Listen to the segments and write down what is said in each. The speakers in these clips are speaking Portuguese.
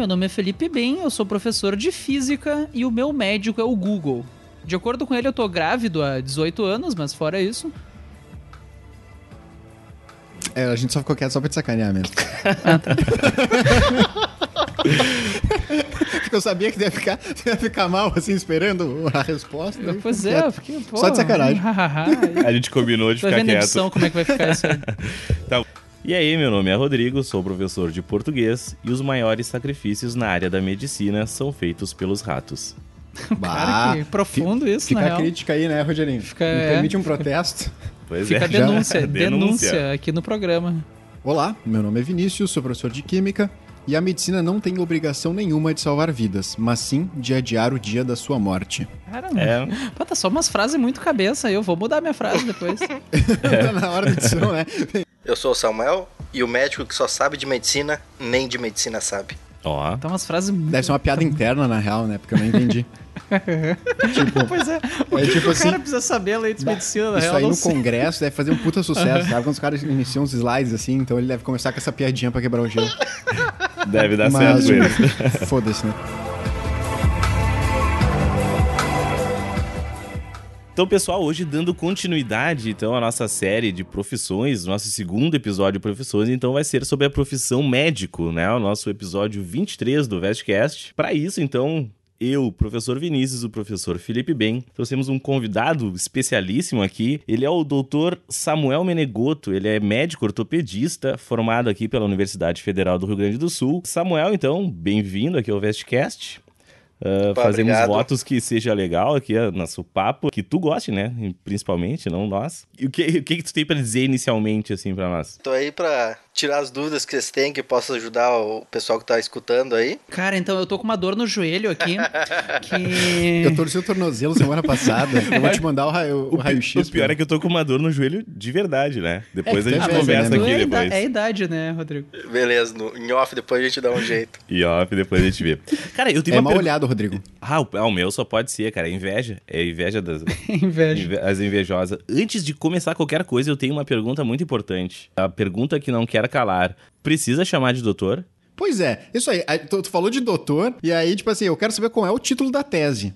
Meu nome é Felipe Bem, eu sou professor de física e o meu médico é o Google. De acordo com ele, eu tô grávido há 18 anos, mas fora isso. É, a gente só ficou quieto só pra te sacanear mesmo. Porque eu sabia que ia ficar, ia ficar mal, assim, esperando a resposta. aí Pois é, eu fiquei, pô. Só de sacanagem. A gente combinou de Tô ficar vendo a quieto. edição como é que vai ficar isso aí. Tá. E aí, meu nome é Rodrigo, sou professor de português e os maiores sacrifícios na área da medicina são feitos pelos ratos. Cara, que profundo isso, Fica na a real. crítica aí, né, Rogerinho? Fica- Me é. permite um protesto. Pois Fica a é. denúncia, Já- denúncia aqui no programa. Olá, meu nome é Vinícius, sou professor de Química e a medicina não tem obrigação nenhuma de salvar vidas, mas sim de adiar o dia da sua morte. Caramba. É, Pô, tá só umas frases muito cabeça aí. Eu vou mudar minha frase depois. tá na hora da edição, né? Eu sou o Samuel e o médico que só sabe de medicina, nem de medicina sabe. ó. Tá umas frases. Deve ser uma piada interna, na real, né? Porque eu não entendi. tipo, Pois é. O É tipo o assim, cara precisa saber a lei de medicina, na Isso real? aí não no sei. congresso deve fazer um puta sucesso, sabe? Quando os caras iniciam uns slides assim, então ele deve começar com essa piadinha pra quebrar o gelo. Deve dar Mas, certo ele. foda-se, né? Então, pessoal, hoje dando continuidade então à nossa série de profissões, nosso segundo episódio de profissões, então vai ser sobre a profissão médico, né? O nosso episódio 23 do Vestcast. Para isso, então, eu, professor Vinícius, o professor Felipe Bem, trouxemos um convidado especialíssimo aqui. Ele é o doutor Samuel Menegoto, ele é médico ortopedista, formado aqui pela Universidade Federal do Rio Grande do Sul. Samuel, então, bem-vindo aqui ao Vestcast. Uh, Opa, fazemos obrigado. votos que seja legal aqui, nosso papo, que tu goste, né? Principalmente, não nós. E o que, o que, que tu tem pra dizer inicialmente, assim, pra nós? Tô aí pra tirar as dúvidas que vocês têm, que possa ajudar o pessoal que tá escutando aí. Cara, então eu tô com uma dor no joelho aqui. que. Eu torci o tornozelo semana passada. Eu vou te mandar o, raio, o, raio-x. O pior é que eu tô com uma dor no joelho de verdade, né? Depois É, a gente é velho, conversa né, aqui é, depois. é a idade, né, Rodrigo? Beleza, no, em off depois a gente dá um jeito. E ó, depois a gente vê. Cara, eu tenho É uma mal pergunta. olhado, Rodrigo. Ah, o, ah, o meu só pode ser, cara. É inveja. É inveja das. Inveja. Inve- As invejosas. Antes de começar qualquer coisa, eu tenho uma pergunta muito importante. A pergunta que não quer calar. Precisa chamar de doutor? Pois é, isso aí. Tu, tu falou de doutor, e aí, tipo assim, eu quero saber qual é o título da tese.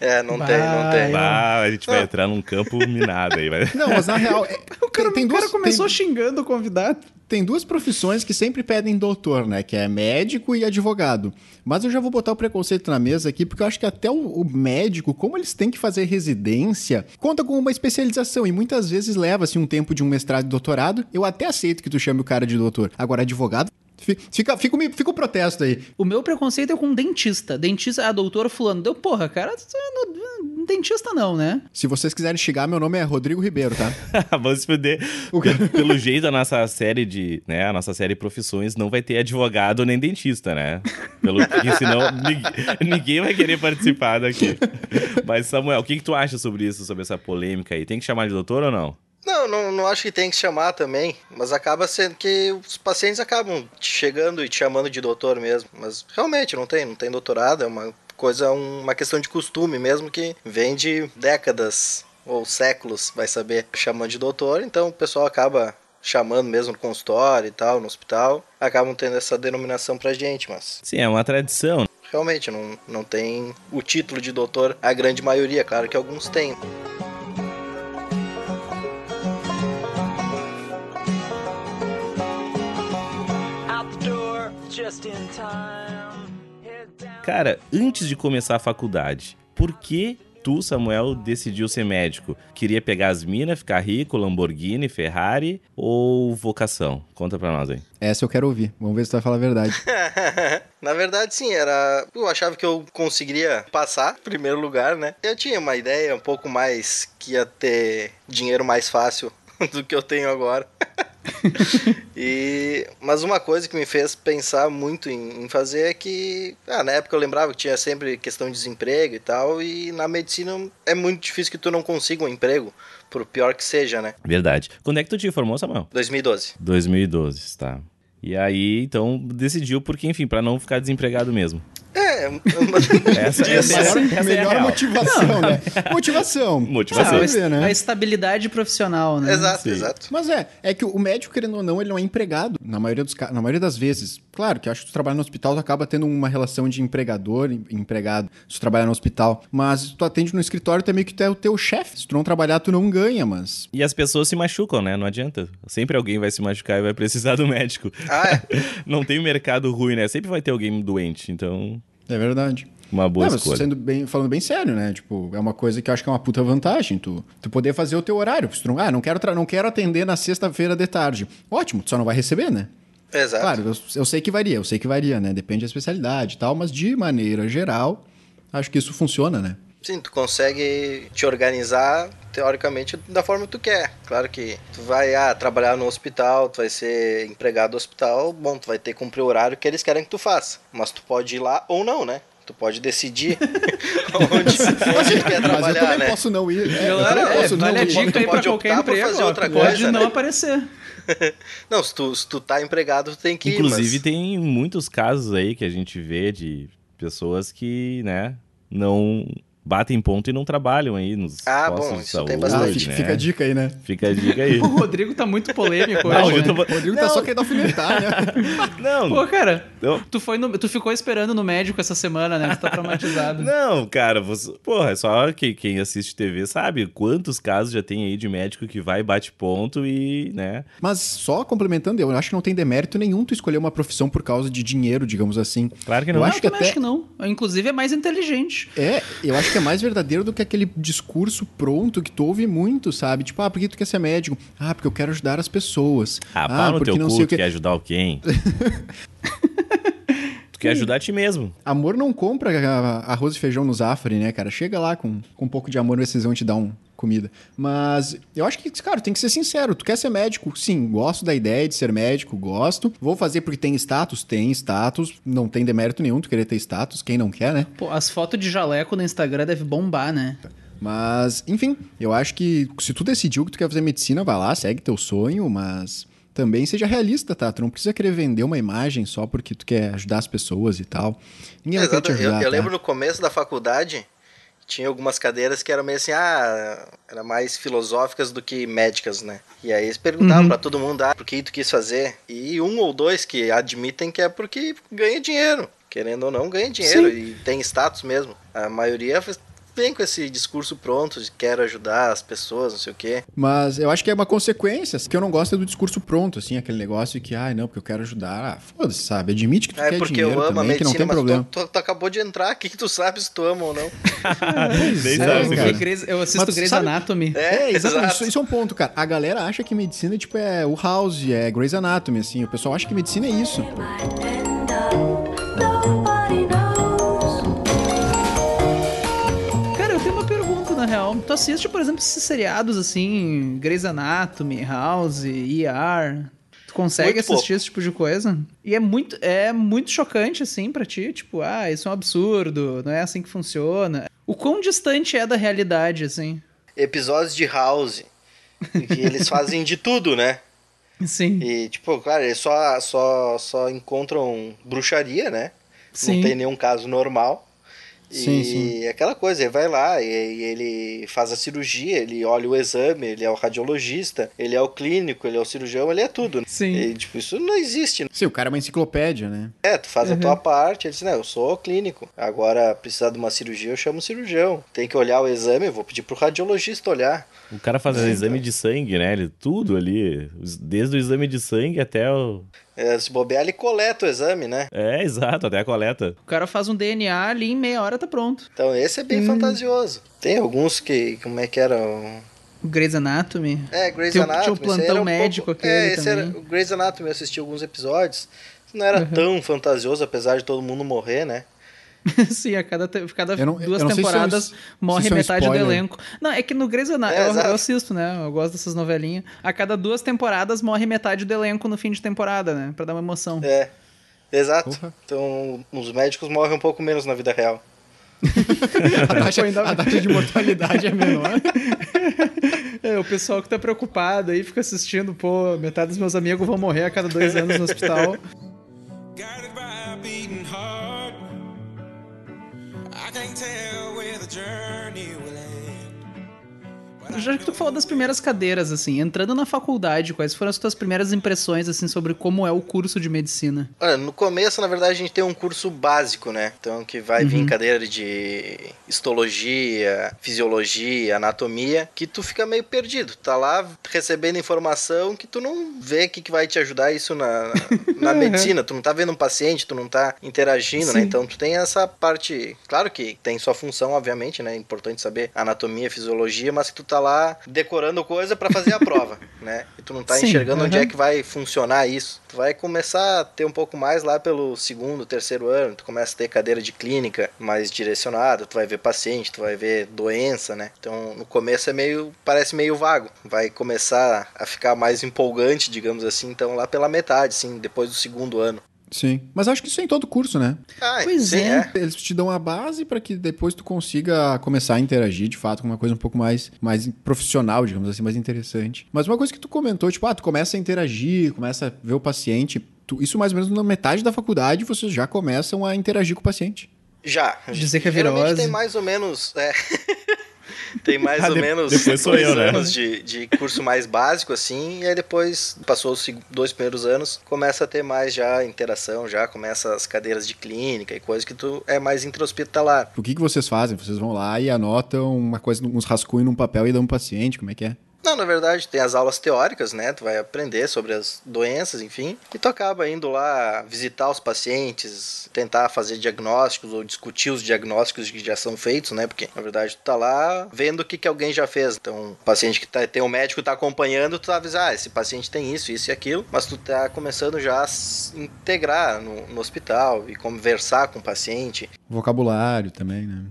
É, não Bah, tem, não tem. Ah, a gente vai entrar num campo minado aí. Vai... Não, mas na real. é- O cara, tem, tem o cara duas, começou tem, xingando o convidado. Tem duas profissões que sempre pedem doutor, né? Que é médico e advogado. Mas eu já vou botar o preconceito na mesa aqui, porque eu acho que até o, o médico, como eles têm que fazer residência, conta com uma especialização. E muitas vezes leva-se um tempo de um mestrado e doutorado. Eu até aceito que tu chame o cara de doutor. Agora, advogado. Fi- Fica, fica, o- fica o protesto aí. O meu preconceito é com dentista. Dentista, ah, doutor fulano. Deu, porra, cara, é dentista não, né? Se vocês quiserem chegar, meu nome é Rodrigo Ribeiro, tá? Vamos se fuder. Pelo, pelo jeito, a nossa série de. né? A nossa série Profissões não vai ter advogado nem dentista, né? Pelo que senão ninguém, ninguém vai querer participar daqui. Mas, Samuel, o que, que tu acha sobre isso, sobre essa polêmica aí? Tem que chamar de doutor ou não? Não, não, não acho que tem que chamar também, mas acaba sendo que os pacientes acabam te chegando e te chamando de doutor mesmo. Mas realmente não tem, não tem doutorado, é uma coisa, uma questão de costume mesmo que vem de décadas ou séculos, vai saber, chamando de doutor, então o pessoal acaba chamando mesmo no consultório e tal, no hospital, acabam tendo essa denominação pra gente, mas Sim, é uma tradição. realmente não, não tem o título de doutor, a grande maioria, claro que alguns têm. Cara, antes de começar a faculdade, por que tu, Samuel, decidiu ser médico? Queria pegar as minas, ficar rico, Lamborghini, Ferrari ou vocação? Conta pra nós aí. Essa eu quero ouvir. Vamos ver se tu vai falar a verdade. Na verdade, sim, era. Eu achava que eu conseguiria passar em primeiro lugar, né? Eu tinha uma ideia um pouco mais que ia ter dinheiro mais fácil do que eu tenho agora. e mas uma coisa que me fez pensar muito em, em fazer é que ah, na época eu lembrava que tinha sempre questão de desemprego e tal e na medicina é muito difícil que tu não consiga um emprego por pior que seja né Verdade. Quando é que tu te formou, Samuel? 2012 2012, tá. E aí, então, decidiu porque, enfim, pra não ficar desempregado mesmo. É, É, mas- Essa, essa, Maior, essa, essa é a melhor motivação, né? Motivação. Motivação. Você vê, a né? estabilidade profissional, né? exato, Sim. exato. Mas é, é que o médico, querendo ou não, ele não é empregado, na maioria, dos, na maioria das vezes. Claro que eu acho que tu trabalha no hospital, tu acaba tendo uma relação de empregador e empregado, se tu trabalhar no hospital. Mas se tu atende no escritório, tu é meio que tu é o teu chefe. Se tu não trabalhar, tu não ganha, mas... E as pessoas se machucam, né? Não adianta. Sempre alguém vai se machucar e vai precisar do médico. Ah, é? Não tem mercado ruim, né? Sempre vai ter alguém doente. Então, É verdade. uma boa Não, mas escolha. sendo bem, falando bem sério, né? Tipo, é uma coisa que eu acho que é uma puta vantagem. Tu, tu poder fazer o teu horário. Se tu não, ah, não quero, não quero atender na sexta-feira de tarde. Ótimo, tu só não vai receber, né? Exato. Claro, eu, eu sei que varia, eu sei que varia, né? Depende da especialidade e tal, mas de maneira geral, acho que isso funciona, né? Sim, tu consegue te organizar, teoricamente, da forma que tu quer. Claro que tu vai ah, trabalhar no hospital, tu vai ser empregado do hospital, bom, tu vai ter que cumprir o horário que eles querem que tu faça. Mas tu pode ir lá ou não, né? Tu pode decidir onde, onde tu quer mas eu trabalhar, também né? posso não ir. É, eu Galera, também é, posso não vale a ir. dica aí pra pode qualquer optar por emprego. fazer ó, outra pode coisa, não né? aparecer. Não, se tu, se tu tá empregado, tu tem que ir. Inclusive, mas- tem muitos casos aí que a gente vê de pessoas que, né, não batem ponto e não trabalham aí nos Ah, postos bom, de saúde, tem Ah, bastante, fica, né? fica a dica aí, né? Fica a dica aí. O Rodrigo tá muito polêmico Não, hoje, né? tô... O Rodrigo tá Não, só querendo alfinetar, né? Não, Pô, cara, eu- tu, foi no- tu ficou esperando no médico essa semana, né? Tu tá traumatizado. Não, cara, você... porra, é só que quem assiste TV sabe quantos casos já tem aí de médico que vai, bate ponto e, né? Mas só complementando, eu acho que não tem demérito nenhum tu escolher uma profissão por causa de dinheiro, digamos assim. Claro que Eu não. acho eu que também até- acho que não. Inclusive é mais inteligente. É, eu acho que é mais verdadeiro do que aquele discurso pronto que tu ouve muito, sabe? Tipo, ah, por que tu quer ser médico? Ah, porque eu quero ajudar as pessoas. Ah, pau no porque teu não cu, sei o quê. quer ajudar quem? quer ajudar a ti mesmo. Amor não compra arroz e feijão no Zafari, né, cara? Chega lá com, com um pouco de amor, vocês vão te dar um comida. Mas eu acho que, cara, tem que ser sincero. Tu quer ser médico? Sim, gosto da ideia de ser médico, gosto. Vou fazer porque tem status? Tem status. Não tem demérito nenhum tu querer ter status. Quem não quer, né? Pô, as fotos de jaleco no Instagram devem bombar, né? Mas, enfim, eu acho que se tu decidiu que tu quer fazer medicina, vai lá, segue teu sonho, mas também seja realista, tá? Tu não precisa querer vender uma imagem só porque tu quer ajudar as pessoas e tal. Ninguém vai Exato. te Eu, ajudar, eu tá? lembro no começo da faculdade, tinha algumas cadeiras que eram meio assim, ah, eram mais filosóficas do que médicas, né? E aí eles perguntavam Uhum. pra todo mundo, ah, por que tu quis fazer? E um ou dois que admitem que é porque ganha dinheiro. Querendo ou não, ganha dinheiro Sim. e tem status mesmo. A maioria vem com esse discurso pronto de quero ajudar as pessoas, não sei o quê. Mas eu acho que é uma consequência. Que eu não gosto é do discurso pronto, assim, aquele negócio que, ai, não, porque eu quero ajudar. Ah, foda-se, sabe? Admite que tu É quer porque dinheiro eu amo a também, que não medicina, tem mas problema. tu, tu- tu acabou de entrar, o que, que tu sabe se tu ama ou não? Nem é, sabe, cara. Eu, Grey's- eu assisto Mas Grey's sabe- Anatomy. É, exatamente. exato. Isso, isso é um ponto, cara. A galera acha que medicina, tipo, é o House, é Grey's Anatomy, assim. O pessoal acha que medicina é isso. Nobody real. Tu assiste, por exemplo, esses seriados assim, Grey's Anatomy, House, ER... Tu consegue Muito assistir pouco. esse tipo de coisa? E é muito, é muito chocante, assim, pra ti. Tipo, ah, isso é um absurdo, não é assim que funciona. O quão distante é da realidade, assim? Episódios de House, que eles fazem de tudo, né? Sim, E, tipo, claro, eles só, só, só encontram bruxaria, né? sim. Não tem nenhum caso normal. Sim, e sim. é aquela coisa, ele vai lá e, e ele faz a cirurgia, ele olha o exame, ele é o radiologista, ele é o clínico, ele é o cirurgião, ele é tudo. né? Sim. E, tipo, isso não existe. né? Sim, o cara é uma enciclopédia, né? É, tu faz Uhum. a tua parte, ele diz, não, eu sou clínico. Agora, precisar de uma cirurgia, eu chamo o cirurgião. Tem que olhar o exame, eu vou pedir pro radiologista olhar. O cara faz exame de sangue, né? Ele, tudo ali. Desde o exame de sangue até o. É, se bobear, ele coleta o exame, né? É, exato, até a coleta. O cara faz um DNA ali em meia hora tá pronto. Então, esse é bem Hum. fantasioso. Tem alguns que, como é que era? o- O Grey's Anatomy. É, Grey's Tinha o- tinha o Anatomy. esse plantão um médico pouco... aquele É, esse também. era o Grey's Anatomy, eu assisti alguns episódios. Não era Uhum. tão fantasioso, apesar de todo mundo morrer, né? Sim, a cada, te- cada não- duas se temporadas isso um- morre se é um metade do elenco. Não, é que no Grey's Anatomy, É, eu, eu assisto, né? Eu gosto dessas novelinhas. A cada duas temporadas morre metade do elenco no fim de temporada, né? Pra dar uma emoção. É, exato. Porra. Então, os médicos morrem um pouco menos na vida real. A taxa, a taxa de mortalidade é menor. É, o pessoal que tá preocupado aí fica assistindo, pô, metade dos meus amigos vão morrer a cada dois anos no hospital. Tell where the journey. Já que tu falou das primeiras cadeiras, assim, entrando na faculdade, quais foram as tuas primeiras impressões, assim, sobre como é o curso de medicina? Olha, no começo, na verdade, a gente tem um curso básico, né? Então, que vai vir cadeira de histologia, fisiologia, anatomia, que tu fica meio perdido. Tá lá recebendo informação que tu não vê o que, que vai te ajudar isso na, na medicina. Tu não tá vendo um paciente, tu não tá interagindo, né? Sim. Então, tu tem essa parte... Claro que tem sua função, obviamente, né? É importante saber anatomia, fisiologia, mas que tu tá lá decorando coisa pra fazer a prova, né? E tu não tá Sim, enxergando onde aham. é que vai funcionar isso. Tu vai começar a ter um pouco mais lá pelo segundo, terceiro ano, tu começa a ter cadeira de clínica mais direcionada, tu vai ver paciente, tu vai ver doença, né? Então, no começo é meio, parece meio vago. Vai começar a ficar mais empolgante, digamos assim, então lá pela metade, assim, depois do segundo ano. Sim. Mas acho que isso é em todo curso, né? Ah, Pois sim, é. Eles te dão a base para que depois tu consiga começar a interagir de fato com uma coisa um pouco mais, mais profissional, digamos assim, mais interessante. Mas uma coisa que tu comentou, tipo, ah, tu começa a interagir, começa a ver o paciente. tu- isso mais ou menos na metade da faculdade vocês já começam a interagir com o paciente. Já. Dizer que é Geralmente virose. tem mais ou menos. É. tem mais Ah, ou de- menos depois dois eu, né? anos de, de curso mais básico, assim, e aí depois, passou os dois primeiros anos, começa a ter mais já interação, já começa as cadeiras de clínica e coisa que tu é mais intra-hospitalar. O que, que vocês fazem? Vocês vão lá e anotam uma coisa, uns rascunhos num papel e dão pro paciente, como é que é? Não, na verdade, tem as aulas teóricas, né? Tu vai aprender sobre as doenças, enfim. E tu acaba indo lá visitar os pacientes, tentar fazer diagnósticos ou discutir os diagnósticos que já são feitos, né? Porque, na verdade, tu tá lá vendo o que, que alguém já fez. Então, o paciente que tá, tem um médico tá acompanhando, tu tá avisar, ah, esse paciente tem isso, isso e aquilo. Mas tu tá começando já a se integrar no, no hospital e conversar com o paciente. Vocabulário também, né?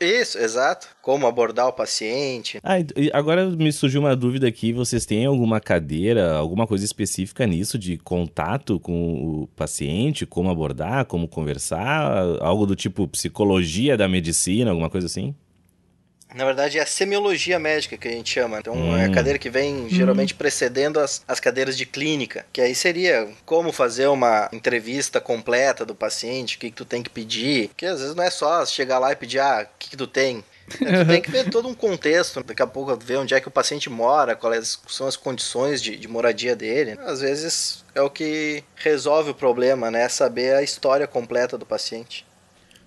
Isso, exato. Como abordar o paciente. Ah, agora me surgiu uma dúvida aqui. Vocês têm alguma cadeira, alguma coisa específica nisso de contato com o paciente, como abordar, como conversar, algo do tipo psicologia da medicina, alguma coisa assim? Na verdade, é a semiologia médica que a gente chama. Então, Hum. é a cadeira que vem geralmente precedendo as, as cadeiras de clínica. Que aí seria como fazer uma entrevista completa do paciente, o que, que tu tem que pedir. Que às vezes não é só chegar lá e pedir, ah, o que, que tu tem? É, Tu tem que ver todo um contexto, daqui a pouco ver onde é que o paciente mora, quais são as condições de, de moradia dele. Às vezes é o que resolve o problema, né? Saber a história completa do paciente.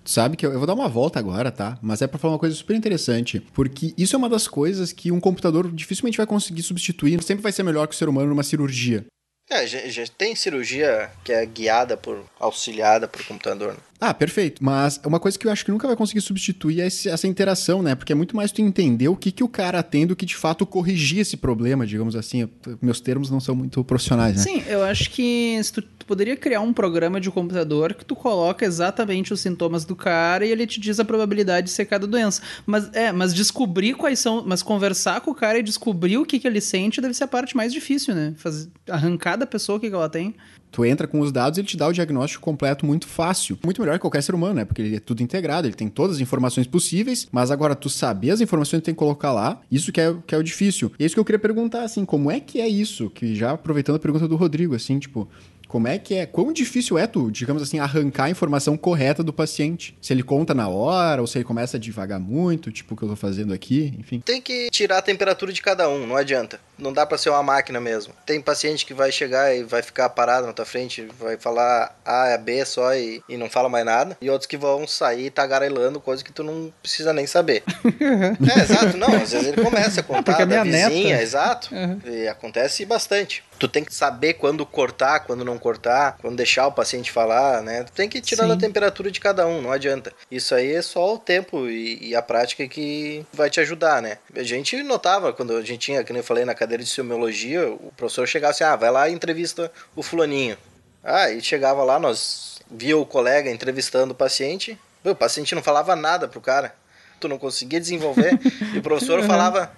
Sabe que eu, eu vou dar uma volta agora, tá? Mas é pra falar uma coisa super interessante. Porque isso é uma das coisas que um computador dificilmente vai conseguir substituir. Sempre vai ser melhor que o ser humano numa cirurgia. É, já, já tem cirurgia que é guiada por, auxiliada por computador. né? Ah, perfeito. Mas uma coisa que eu acho que nunca vai conseguir substituir é esse- essa interação, né? Porque é muito mais tu entender o que, que o cara tem do que de fato corrigir esse problema, digamos assim. Eu- meus termos não são muito profissionais, né? Sim, eu acho que tu, tu poderia criar um programa de computador que tu coloca exatamente os sintomas do cara e ele te diz a probabilidade de ser cada doença. Mas é, mas descobrir quais são, mas conversar com o cara e descobrir o que, que ele sente deve ser a parte mais difícil, né? Fazer, arrancar da pessoa o que, que ela tem. Tu entra com os dados ele te dá o diagnóstico completo muito fácil. Muito melhor que qualquer ser humano, né? Porque ele é tudo integrado, ele tem todas as informações possíveis, mas agora tu saber as informações que tem que colocar lá, isso que é, que é o difícil. E é isso que eu queria perguntar, assim, como é que é isso? Que já aproveitando a pergunta do Rodrigo, assim, tipo, como é que é? Quão difícil é tu, digamos assim, arrancar a informação correta do paciente? Se ele conta na hora, ou se ele começa a devagar muito, tipo o que eu tô fazendo aqui, enfim. Tem que tirar a temperatura de cada um, não adianta. Não dá pra ser uma máquina mesmo. Tem paciente que vai chegar e vai ficar parado na tua frente, vai falar A, B só e, e não fala mais nada. E outros que vão sair tagarelando coisa que tu não precisa nem saber. é, exato, não. Às vezes ele começa a contar a da vizinha, neta- exato. Uhum. E acontece bastante. Tu tem que saber quando cortar, quando não cortar, quando deixar o paciente falar, né? Tu tem que ir tirando Sim. a temperatura de cada um, não adianta. Isso aí é só o tempo e, e a prática que vai te ajudar, né? A gente notava quando a gente tinha, que nem eu falei, na cadeira de semiologia, o professor chegava assim, ah, vai lá e entrevista o fulaninho. Ah, e chegava lá, nós via o colega entrevistando o paciente, o paciente não falava nada pro cara. Tu não conseguia desenvolver. e o professor falava,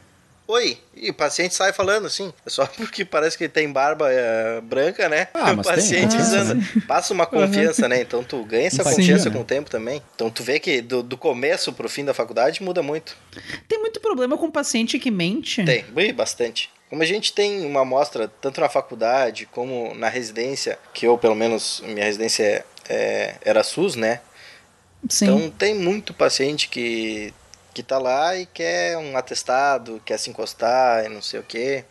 Oi, e o paciente sai falando assim, é só porque parece que tem barba é, branca, né? Ah, o mas tem, paciente usando. Passa uma confiança, né? Então tu ganha essa Empatia, confiança né? com o tempo também. Então tu vê que do, do começo pro fim da faculdade muda muito. Tem muito problema com paciente que mente. Tem, bastante. Como a gente tem uma amostra tanto na faculdade como na residência, que eu, pelo menos, minha residência é- é- era SUS, né? Sim. Então tem muito paciente que, que tá lá e quer um atestado, quer se encostar e não sei o quê.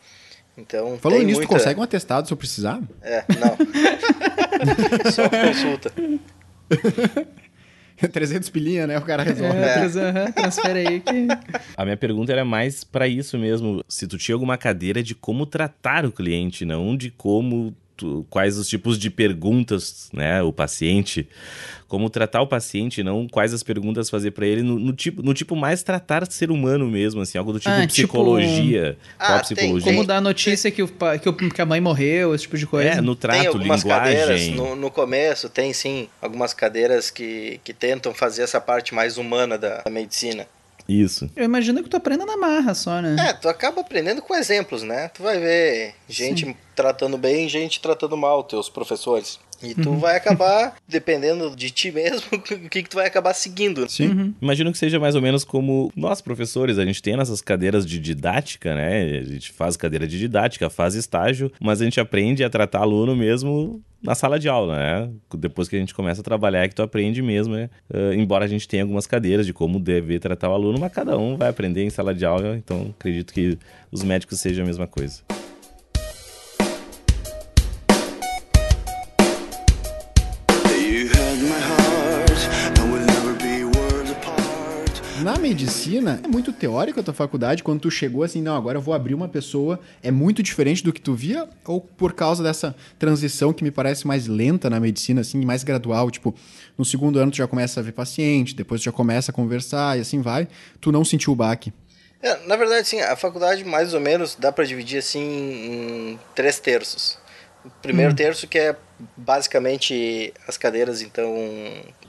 Então Falou tem nisso, muita... tu consegue um atestado se eu precisar? É, não. Só consulta. 300 pilinha, né? O cara resolve. É, trans- aham, transfere aí que. A minha pergunta era mais pra isso mesmo. Se tu tinha alguma cadeira de como tratar o cliente, não de como. Tu- quais os tipos de perguntas, né? O paciente. Como tratar o paciente, não quais as perguntas fazer pra ele, no, no tipo, no tipo mais tratar ser humano mesmo, assim, algo do tipo Ah, tipo- psicologia. Ah, qual a tem- psicologia? Como dar notícia que, o, que, o- que a mãe morreu, esse tipo de coisa. É, no tem trato, algumas cadeiras, linguagem. no, no começo tem sim algumas cadeiras que, que tentam fazer essa parte mais humana da, da medicina. Isso. Eu imagino que tu aprenda na marra só, né? É, tu acaba aprendendo com exemplos, né? Tu vai ver gente tratando bem, gente tratando mal, teus professores. E tu vai acabar, dependendo de ti mesmo, o que, que tu vai acabar seguindo. Sim. Imagino que seja mais ou menos como nós, professores, a gente tem nessas cadeiras de didática, né? A gente faz cadeira de didática, faz estágio, mas a gente aprende a tratar aluno mesmo na sala de aula, né? Depois que a gente começa a trabalhar é que tu aprende mesmo, né? Eh, embora a gente tenha algumas cadeiras de como deve tratar o aluno, mas cada um vai aprender em sala de aula, então acredito que os médicos sejam a mesma coisa. Medicina, é muito teórico a tua faculdade, quando tu chegou assim, não, agora eu vou abrir uma pessoa, é muito diferente do que tu via? Ou por causa dessa transição que me parece mais lenta na medicina, assim, mais gradual, tipo, no segundo ano tu já começa a ver paciente, depois tu já começa a conversar e assim vai, tu não sentiu o baque? É, na verdade, sim, a faculdade mais ou menos dá pra dividir assim em três terços. O primeiro terço que é basicamente as cadeiras então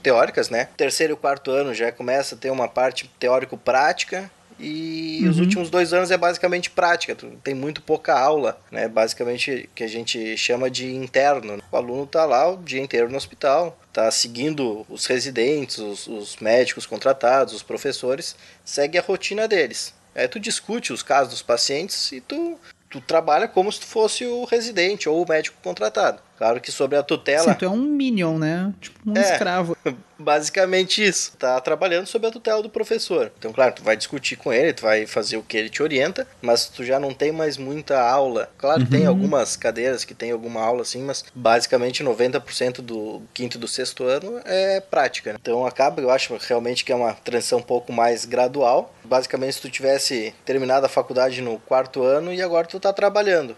teóricas, né? Terceiro e quarto ano já começa a ter uma parte teórico-prática e os últimos dois anos é basicamente prática. Tem muito pouca aula, né? Basicamente que a gente chama de interno. O aluno tá lá o dia inteiro no hospital, tá seguindo os residentes, os, os médicos contratados, os professores, segue a rotina deles. Aí tu discute os casos dos pacientes e tu, tu trabalha como se tu fosse o residente ou o médico contratado. Claro que sobre a tutela. Sim, tu é um minion, né? Tipo um É. escravo. Basicamente isso. Tá trabalhando sob a tutela do professor. Então, claro, tu vai discutir com ele, tu vai fazer o que ele te orienta, mas tu já não tem mais muita aula. Claro que tem algumas cadeiras que tem alguma aula assim, mas basicamente 90% do quinto e do sexto ano é prática. né? Então acaba, eu acho realmente que é uma transição um pouco mais gradual. Basicamente, se tu tivesse terminado a faculdade no quarto ano e agora tu tá trabalhando.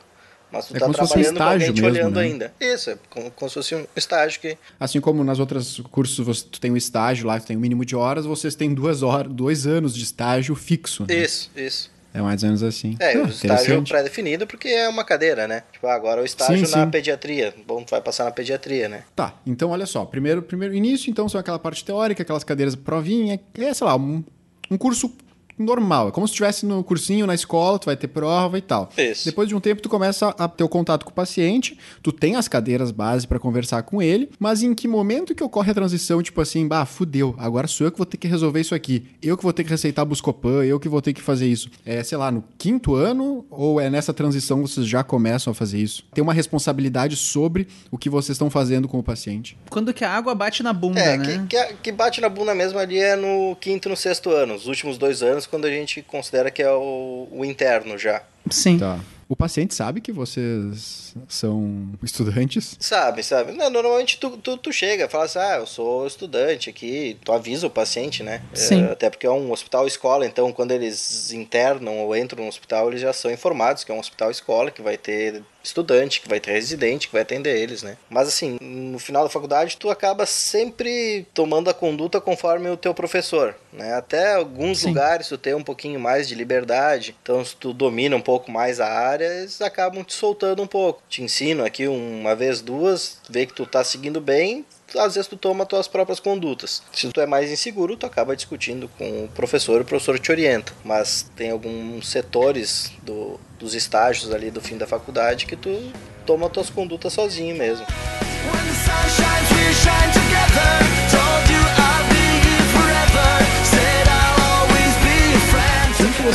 Mas tu É tá fosse um trabalhando com alguém te mesmo, olhando né? ainda. Isso, é como, como se fosse um estágio que Assim como nas outras cursos você, tu tem o estágio lá, tu tem o mínimo de horas, vocês têm duas horas, dois anos de estágio fixo. né? Isso, isso. É mais ou menos assim. É, Ah, o estágio pré-definido porque é uma cadeira, né? Tipo, agora o estágio Sim, na sim. pediatria. Bom, tu vai passar na pediatria, né? Tá, então olha só. Primeiro, primeiro início, então, são aquela parte teórica, aquelas cadeiras provinha, é, sei lá, um, um curso normal. É como se estivesse no cursinho na escola, tu vai ter prova e tal. Isso. Depois de um tempo, tu começa a ter o contato com o paciente, tu tem as cadeiras base pra conversar com ele, mas em que momento que ocorre a transição, tipo assim, bah, fudeu, agora sou eu que vou ter que resolver isso aqui. Eu que vou ter que receitar Buscopan, eu que vou ter que fazer isso. É, sei lá, no quinto ano ou é nessa transição que vocês já começam a fazer isso? Tem uma responsabilidade sobre o que vocês estão fazendo com o paciente. Quando que a água bate na bunda, É, né? que, que, que bate na bunda mesmo ali é no quinto e no sexto ano. Os últimos dois anos, quando a gente considera que é o, o interno já. Sim. Tá. O paciente sabe que vocês são estudantes? Sabe, sabe? Não, normalmente tu, tu, tu chega, fala assim, ah, eu sou estudante aqui, tu avisa o paciente, né? Sim. É, até porque é um hospital escola, então quando eles internam ou entram no hospital, eles já são informados que é um hospital escola, que vai ter estudante, que vai ter residente, que vai atender eles, né? Mas assim, no final da faculdade, tu acaba sempre tomando a conduta conforme o teu professor, né? Até alguns Sim. lugares tu tem um pouquinho mais de liberdade, então se tu domina um pouco mais a área, eles acabam te soltando um pouco. Te ensino aqui uma vez, duas, vê que tu tá seguindo bem, às vezes tu toma tuas próprias condutas. Se tu é mais inseguro, tu acaba discutindo com o professor o professor te orienta. Mas tem alguns setores do, dos estágios ali do fim da faculdade que tu toma tuas condutas sozinho mesmo. When the sun shines, we shine together.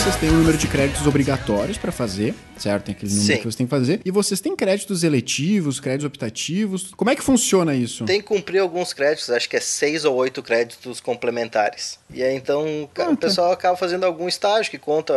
Vocês tem um número de créditos obrigatórios para fazer, certo? Tem aquele número Sim. que você tem que fazer. E vocês têm créditos eletivos, créditos optativos. Como é que funciona isso? Tem que cumprir alguns créditos, acho que é seis ou oito créditos complementares. E aí então ca- o pessoal acaba fazendo algum estágio que conta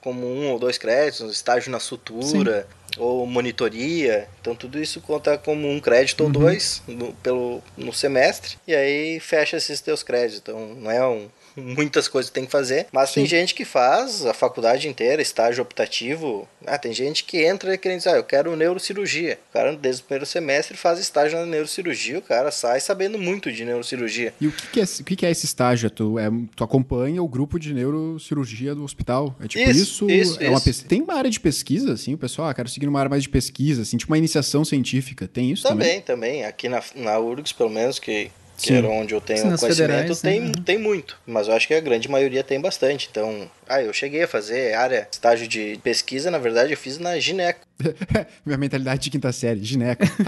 como um ou dois créditos, um estágio na sutura. Ou monitoria, então tudo isso conta como um crédito ou dois no, pelo, no semestre, e aí fecha esses teus créditos. Então não é um, muitas coisas que tem que fazer, mas tem gente que faz a faculdade inteira, estágio optativo. Ah, tem gente que entra querendo dizer, ah, eu quero neurocirurgia. O cara, desde o primeiro semestre, faz estágio na neurocirurgia, o cara sai sabendo muito de neurocirurgia. E o que, que é, o que, que é esse estágio? Tu, é, tu acompanha o grupo de neurocirurgia do hospital? É tipo isso? Isso, isso, é uma isso. Tem uma área de pesquisa, assim, o pessoal, ah, quero seguir uma área mais de pesquisa, assim, tipo uma iniciação científica. Tem isso também? Também, também. Aqui na, na URGS, pelo menos, que, que Sim. era onde eu tenho Sim, nas conhecimento, federais, né? tem, Uhum. tem muito. Mas eu acho que a grande maioria tem bastante. Então, ah, eu cheguei a fazer área, estágio de pesquisa, na verdade, eu fiz na gineco. Minha mentalidade de quinta série, gineco.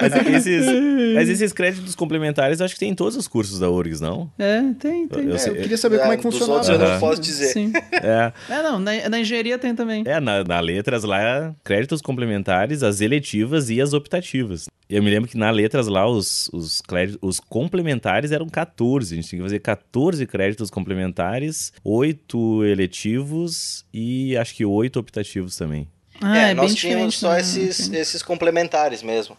Mas, é esses, mas esses créditos complementares eu acho que tem em todos os cursos da URGS, não? É, tem, tem. Eu É, sei- eu queria saber como é que funcionava. outros eu não posso dizer. Sim. É, É, não, na, na engenharia tem também. é na, na letras lá, créditos complementares, as eletivas e as optativas. Eu me lembro que na letras lá, os, os, créditos, os complementares eram 14. A gente tinha que fazer 14 créditos complementares, 8 eletivos e acho que 8 optativos também. Ah, é, é, nós tínhamos só né? esses, Sim. esses complementares mesmo.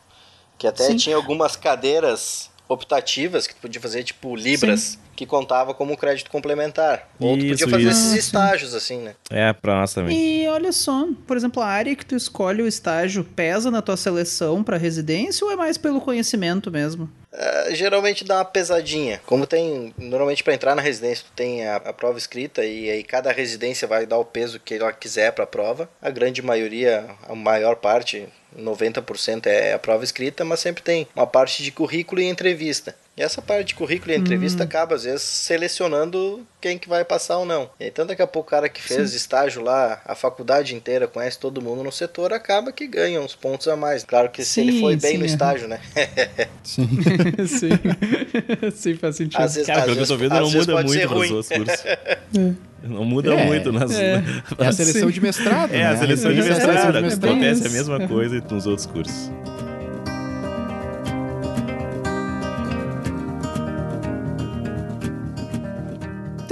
Que até Sim. tinha algumas cadeiras optativas que tu podia fazer, tipo Libras, que contava como crédito complementar. Ou tu Isso, podia fazer isso. esses Ah, sim. estágios, assim, né? É, pra nós também. E olha só, por exemplo, a área que tu escolhe o estágio pesa na tua seleção pra residência ou é mais pelo conhecimento mesmo? Ah, geralmente dá uma pesadinha. Como tem, normalmente para entrar na residência, tu tem a, a prova escrita e aí cada residência vai dar o peso que ela quiser para a prova. A grande maioria, a maior parte, 90% é a prova escrita, mas sempre tem uma parte de currículo e entrevista. E essa parte de currículo e entrevista acaba, às vezes, selecionando quem que vai passar ou não. E então, daqui a pouco, o cara que fez estágio lá, a faculdade inteira, conhece todo mundo no setor, acaba que ganha uns pontos a mais. Claro que se ele Sim, foi bem sim, no é. estágio, né? Sim. Sim. Sim, faz sentido. Às vezes, Cara, às pelo que eu vezes, tô vendo, não vezes muda muito nos outros cursos. Não muda É, muito nas. é. É a seleção Sim. de mestrado, É, né? a seleção de é mestrado. é Acontece a mesma coisa nos outros cursos.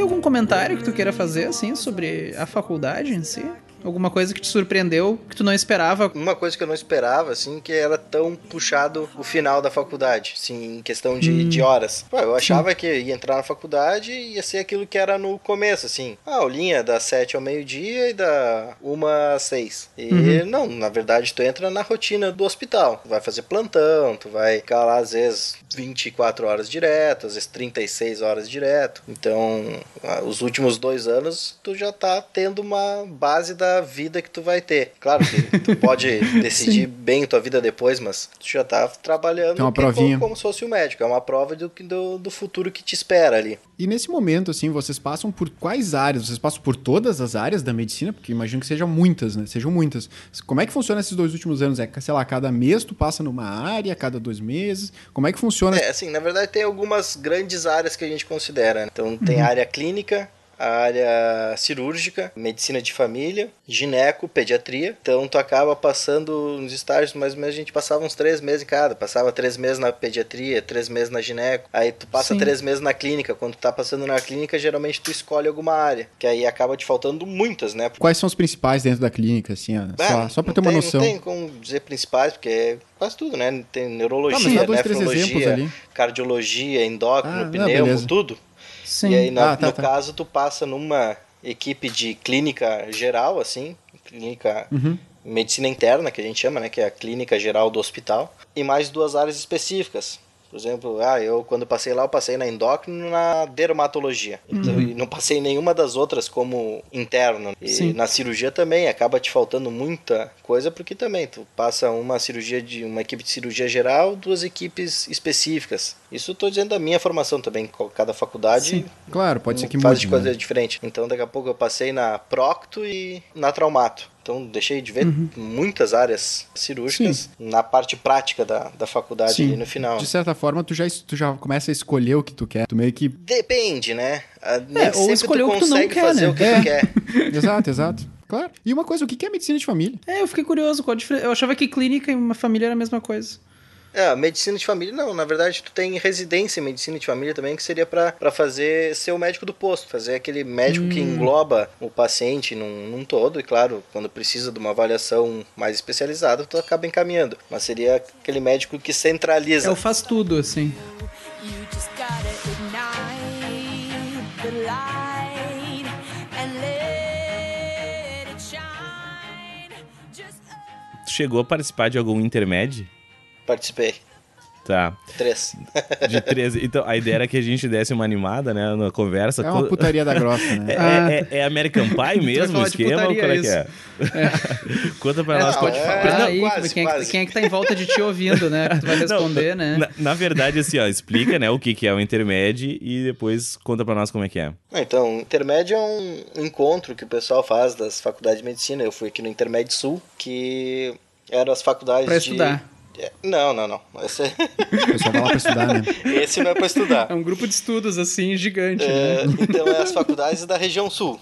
Algum comentário que tu queira fazer, assim, sobre a faculdade em si? Alguma coisa que te surpreendeu, que tu não esperava? Uma coisa que eu não esperava, assim, que era tão puxado o final da faculdade, assim, em questão de, de horas. Pô, eu achava que ia entrar na faculdade e ia ser aquilo que era no começo, assim. A aulinha das sete ao meio-dia e da uma às seis. E não, na verdade, tu entra na rotina do hospital. Tu vai fazer plantão, tu vai ficar lá, às vezes, 24 horas direto, às vezes 36 horas direto. Então, os últimos dois anos, tu já tá tendo uma base da vida que tu vai ter. Claro que tu pode decidir bem tua vida depois, mas tu já tá trabalhando Tem uma provinha. como, como se fosse o médico. É uma prova do, que- do, do futuro que te espera ali. E nesse momento, assim, vocês passam por quais áreas? Vocês passam por todas as áreas da medicina? Porque imagino que sejam muitas, né? Sejam muitas. Como é que funciona esses dois últimos anos? É, sei lá, cada mês tu passa numa área, cada dois meses? Como é que funciona? É, assim, na verdade tem algumas grandes áreas que a gente considera. né? Então tem a área clínica, a área cirúrgica, medicina de família, gineco, pediatria. Então tu acaba passando nos estágios, mais ou menos a gente passava uns três meses em cada. Passava três meses na pediatria, três meses na gineco. Aí tu passa Sim. três meses na clínica. Quando tu tá passando na clínica, geralmente tu escolhe alguma área. Que aí acaba te faltando muitas, né? Quais são os principais dentro da clínica, assim, ó? Ah, só, só pra ter uma tem- noção. Não tem como dizer principais, porque é quase tudo, né? Tem Tá, neurologia, dá dois, nefrologia, cardiologia, endócrino, Ah, pneumo, tudo. Sim. E aí, na- Ah, tá, no tá. caso, tu passa numa equipe de clínica geral, assim, clínica Uhum. medicina interna, que a gente chama, né, que é a clínica geral do hospital, e mais duas áreas específicas. Por exemplo, ah, eu quando passei lá, eu passei na endócrino e na dermatologia. Então, e não passei em nenhuma das outras como interno. E Sim. na cirurgia também acaba te faltando muita coisa, porque também tu passa uma cirurgia de uma equipe de cirurgia geral, duas equipes específicas. Isso eu tô dizendo da minha formação também, cada faculdade Sim. Claro, pode ser que faz mude. de coisa né? diferente. Então daqui a pouco eu passei na Procto e na Traumato. Então deixei de ver Uhum. muitas áreas cirúrgicas na parte prática da, da faculdade Sim. ali no final. De certa forma, tu já, tu já começa a escolher o que tu quer. Tu meio que. Depende, né? Ah, Nem É, ou escolher tu o que tu não quer, fazer né? o que É. tu quer. exato, exato. Claro. E uma coisa, o que que é medicina de família? É, eu fiquei curioso. Qual a diferença? Eu achava que clínica e uma família era a mesma coisa. É, medicina de família não, na verdade tu tem residência em medicina de família também, que seria pra pra fazer ser o médico do posto, fazer aquele médico que Hum. engloba o paciente num, num todo, e claro, quando precisa de uma avaliação mais especializada, tu acaba encaminhando. Mas seria aquele médico que É centraliza. o faz tudo, assim. You just gotta ignite the light and let it shine. Just Tu chegou a participar de algum intermédio? Participei. Tá. Três. De 13. Então, a ideia era que a gente desse uma animada, né, na conversa. É uma putaria da grossa, né? É, é- é American Pie mesmo o esquema? ou putaria, qual é que isso. é? Conta pra É, nós. pode é, falar aí quase, quem, é que, quase. quem é que tá em volta de ti ouvindo, né? Que tu vai responder, né? Na, na verdade, assim, ó, explica, né, o que, que é o intermédio e depois conta pra nós como é que é. Ah, Então, o intermédio é um encontro que o pessoal faz das faculdades de medicina. Eu fui aqui no Intermédio Sul, que eram as faculdades Pra de... estudar. É, Não, não, não. Esse, O pessoal vai lá pra estudar, né? esse não é pra estudar. É um grupo de estudos, assim, gigante, É, né? então, é as faculdades da região sul.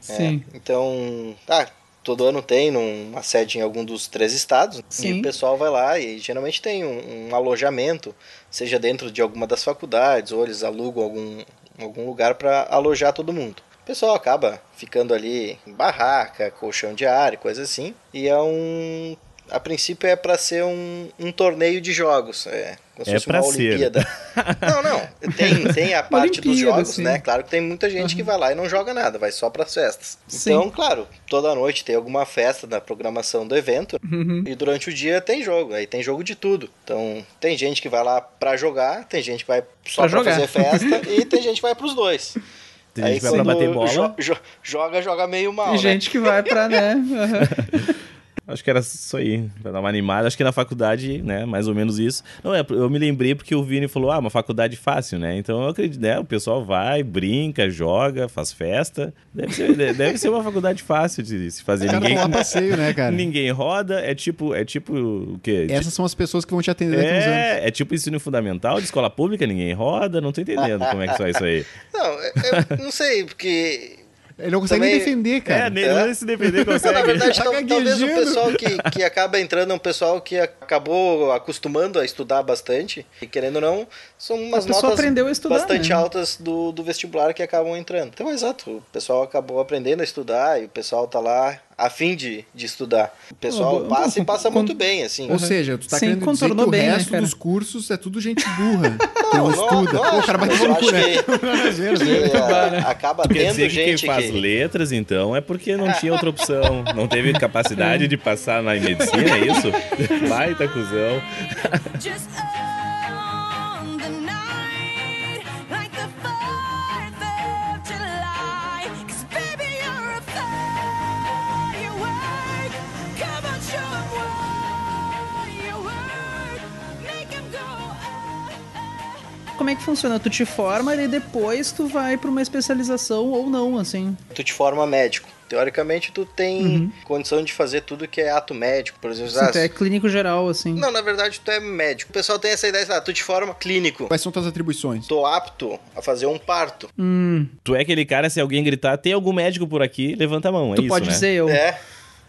Sim. Então, tá, todo ano tem uma sede em algum dos três estados. Sim. E o pessoal vai lá e geralmente tem um, um alojamento, seja dentro de alguma das faculdades, ou eles alugam algum, algum lugar para alojar todo mundo. O pessoal acaba ficando ali em barraca, colchão de ar e coisa assim. E é um. A princípio é para ser um, um torneio de jogos. É, como se É fosse pra uma ser. Olimpíada. Não, não. Tem, tem a parte dos jogos, sim. né? Claro que tem muita gente que vai lá e não joga nada, vai só pras festas. Sim. Então, claro, toda noite tem alguma festa na programação do evento Uhum. e durante o dia tem jogo. Aí tem jogo de tudo. Então, tem gente que vai lá pra jogar, tem gente que vai só jogar. fazer festa e tem gente que vai pros dois. Tem Aí gente que vai pra bater bola. jo- jo- joga, joga meio mal, E né? gente que vai pra, né? aham. Acho que era isso aí, pra dar uma animada. Acho que na faculdade, né, mais ou menos isso. Não, é, eu me lembrei porque o Vini falou, ah, uma faculdade fácil, né? Então eu acredito, né, o pessoal vai, brinca, joga, faz festa. Deve ser, deve ser uma faculdade fácil de se fazer. Os caras Ninguém, lá passeio, né, cara? ninguém roda, é tipo, é tipo o quê? Essas são as pessoas que vão te atender daqui a uns anos. É, é tipo ensino fundamental de escola pública, ninguém roda, não tô entendendo como é que só isso aí. Não, eu não sei, porque Ele não consegue nem Também- defender, É, cara. nem não se defender Na consegue. verdade, Tá tal- talvez o pessoal que, que acaba entrando é um pessoal que acabou acostumando a estudar bastante. E querendo ou não, são umas notas aprendeu a estudar, bastante né? altas do, do vestibular que acabam entrando. Então, exato, o pessoal acabou aprendendo a estudar e o pessoal tá lá a fim de, de estudar. O pessoal Oh, passa e passa con- muito bem, assim. Ou seja, tu tá Sim, querendo dizer que o bem, né, resto cara? dos cursos é tudo gente burra, que não, não, estuda. não Pô, o cara vai acho né? que- É, acaba Quer tendo dizer que quem gente faz que... letras, então, é porque não tinha outra opção. Não teve capacidade de passar na medicina, é isso? Baita cuzão. Just Como é que funciona? Tu te forma e depois tu vai pra uma especialização ou não, assim. tu te forma médico. Teoricamente, tu tem Uhum. condição de fazer tudo que é ato médico. Por exemplo, ah, tu é clínico geral, assim. Não, na verdade, tu é médico. O pessoal tem essa ideia, ah, tu te forma clínico. Quais são tuas atribuições? Tô apto a fazer um parto. Hum, Tu é aquele cara, se alguém gritar, tem algum médico por aqui, levanta a mão. É tu isso, pode né? dizer eu. É,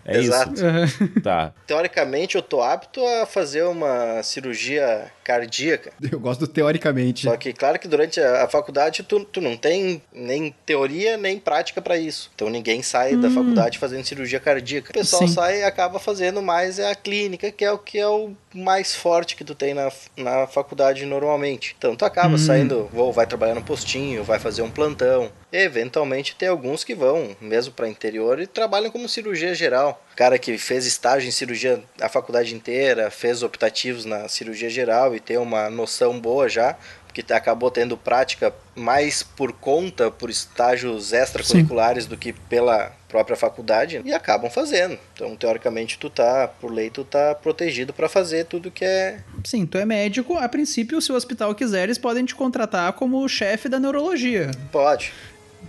É exato. isso. Aham. Tá. Teoricamente, eu tô apto a fazer uma cirurgia cardíaca. Eu gosto do teoricamente. Só que, claro que durante a, a faculdade, tu, tu não tem nem teoria nem prática pra isso. Então, ninguém sai da faculdade fazendo cirurgia cardíaca. O pessoal Hum. Sim. sai e acaba fazendo mais é a clínica, que é o que é o mais forte que tu tem na, na faculdade normalmente. Então, tu acaba Hum. saindo, ou vai trabalhar no postinho, vai fazer um plantão. Eventualmente, tem alguns que vão mesmo pra interior e trabalham como cirurgia geral. Cara que fez estágio em cirurgia a faculdade inteira, fez optativos na cirurgia geral e tem uma noção boa já, porque tá- acabou tendo prática mais por conta, por estágios extracurriculares do que pela própria faculdade e acabam fazendo. Então, teoricamente, tu tá, por lei, tu tá protegido pra fazer tudo que é Sim, tu é médico. A princípio, se o hospital quiser, eles podem te contratar como chefe da neurologia. pode.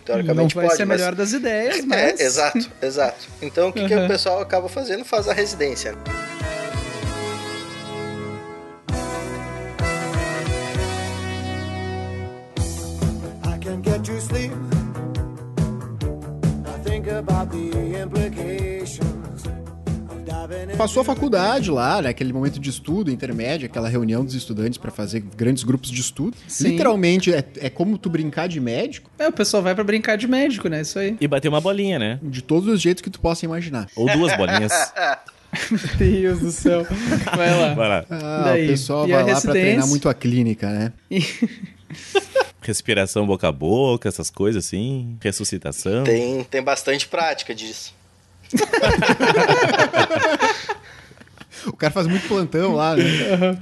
Teoricamente Não vai pode, ser a mas... melhor das ideias, mas... É, exato, exato. Então o que, que Uhum. o pessoal acaba fazendo? Faz a residência. I can't get to sleep. I think about the implications. Passou a faculdade lá, né? Aquele momento de estudo intermédio, aquela reunião dos estudantes pra fazer grandes grupos de estudo. Sim. Literalmente, é, é como tu brincar de médico, É, o pessoal vai pra brincar de médico, né? Isso aí. E bater uma bolinha, né? de todos os jeitos que tu possa imaginar. Ou duas bolinhas. Meu Deus do céu. Vai lá. Vai lá. Ah, Daí, o pessoal e vai lá pra treinar muito a clínica, né? Respiração boca a boca, essas coisas assim. Ressuscitação. Tem, tem bastante prática disso. O cara faz muito plantão lá, né?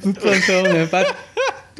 No plantão, né?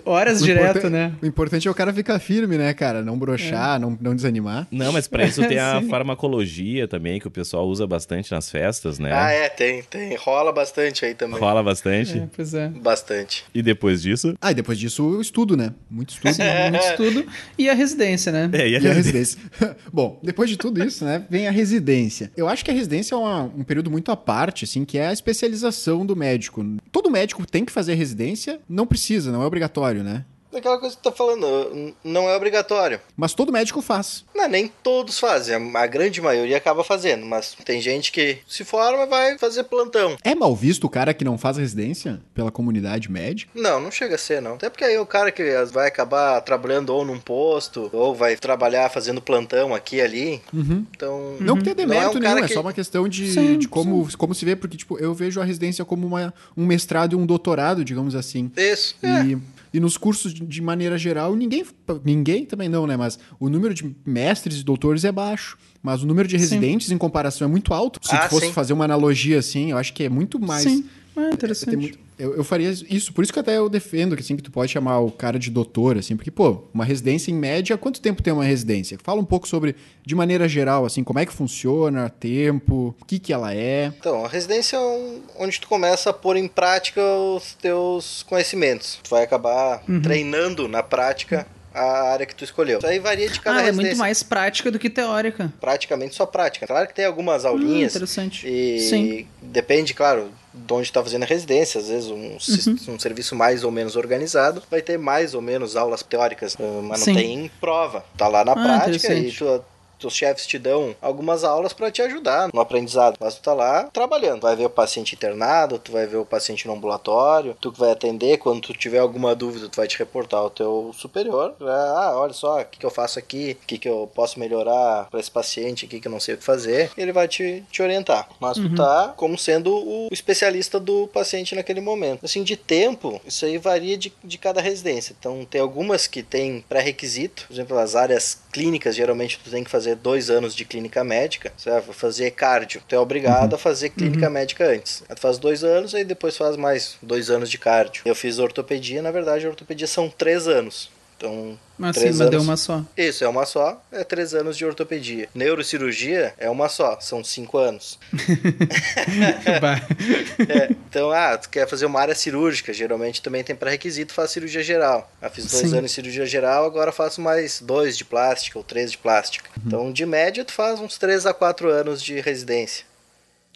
Horas O direto, né? O importante é o cara ficar firme, né, cara? Não brochar, não, não desanimar. Não, mas pra isso tem a farmacologia também, que o pessoal usa bastante nas festas, né? Ah, é, tem, tem. Rola bastante aí também. Rola bastante. É, pois é. Bastante. E depois disso. Ah, e depois disso o estudo, né? Muito estudo. Sim, muito estudo. E a residência, né? É, e a E a residência. Bom, depois de tudo isso, né, vem a residência. Eu acho que a residência é uma- um período muito à parte, assim, que é a especialização do médico. Todo médico tem que fazer residência, não precisa, não é obrigatório, né? Aquela coisa que tu tá falando, não é obrigatório. Mas todo médico faz. Não, nem todos fazem, a grande maioria acaba fazendo, mas tem gente que se forma e vai fazer plantão. É mal visto o cara que não faz residência pela comunidade médica? Não, não chega a ser, não. Até porque aí o cara que vai acabar trabalhando ou num posto, ou vai trabalhar fazendo plantão aqui e ali. Então. Não que tenha demérito Não é um cara nenhum, é que- só uma questão de, Sim, de como, como se vê, porque, tipo, eu vejo a residência como uma, um mestrado e um doutorado, digamos assim. Isso. É. E, nos cursos, de, maneira geral, ninguém. Ninguém também não, né? Mas o número de mestres e doutores é baixo. Mas o número de residentes, em comparação, é muito alto. Se Ah, tu fosse sim. fazer uma analogia assim, eu acho que é muito mais. Sim. É Tem interessante. muito- eu, eu faria isso, por isso que até eu defendo que assim que tu pode chamar o cara de doutor, assim, porque, pô, uma residência em média, quanto tempo tem uma residência? Fala um pouco sobre, de maneira geral, assim, como é que funciona, tempo, o que que ela é. Então, a residência é um- onde tu começa a pôr em prática os teus conhecimentos. Tu vai acabar Uhum. treinando na prática a área que tu escolheu. Isso aí varia de cada Ah, é residência. muito mais prática do que teórica. Praticamente só prática. Claro que tem algumas Ah, aulinhas. interessante. E Sim. depende, claro, de onde está fazendo a residência. Às vezes um, Uhum. um serviço mais ou menos organizado vai ter mais ou menos aulas teóricas, mas Sim. não tem prova. Tá lá na Ah, prática e tu, teus chefes te dão algumas aulas para te ajudar no aprendizado. Mas tu tá lá trabalhando. Vai ver o paciente internado, tu vai ver o paciente no ambulatório, tu que vai atender. Quando tu tiver alguma dúvida, tu vai te reportar ao teu superior. Ah, olha só, o que, que eu faço aqui, o que, que eu posso melhorar para esse paciente aqui que eu não sei o que fazer. Ele vai te, te orientar. Mas tu tá como sendo o especialista do paciente naquele momento. Assim, de tempo, isso aí varia de, de cada residência. Então, tem algumas que tem pré-requisito. Por exemplo, as áreas clínicas, geralmente tu tem que fazer dois anos de clínica médica. Você vai fazer cardio. Tu é obrigado a fazer clínica médica antes. Tu faz dois anos, aí depois faz mais dois anos de cardio. Eu fiz ortopedia, na verdade, a ortopedia são três anos. Então, Mas sim, três mas deu anos. uma só. Isso, é uma só, é três anos de ortopedia. Neurocirurgia é uma só, são cinco anos. É, então, ah, tu quer fazer uma área cirúrgica, geralmente também tem pré-requisito, faz cirurgia geral. Ah, fiz dois Sim. anos de cirurgia geral, agora faço mais dois de plástica ou três de plástica. Então, de média, tu faz uns três a quatro anos de residência.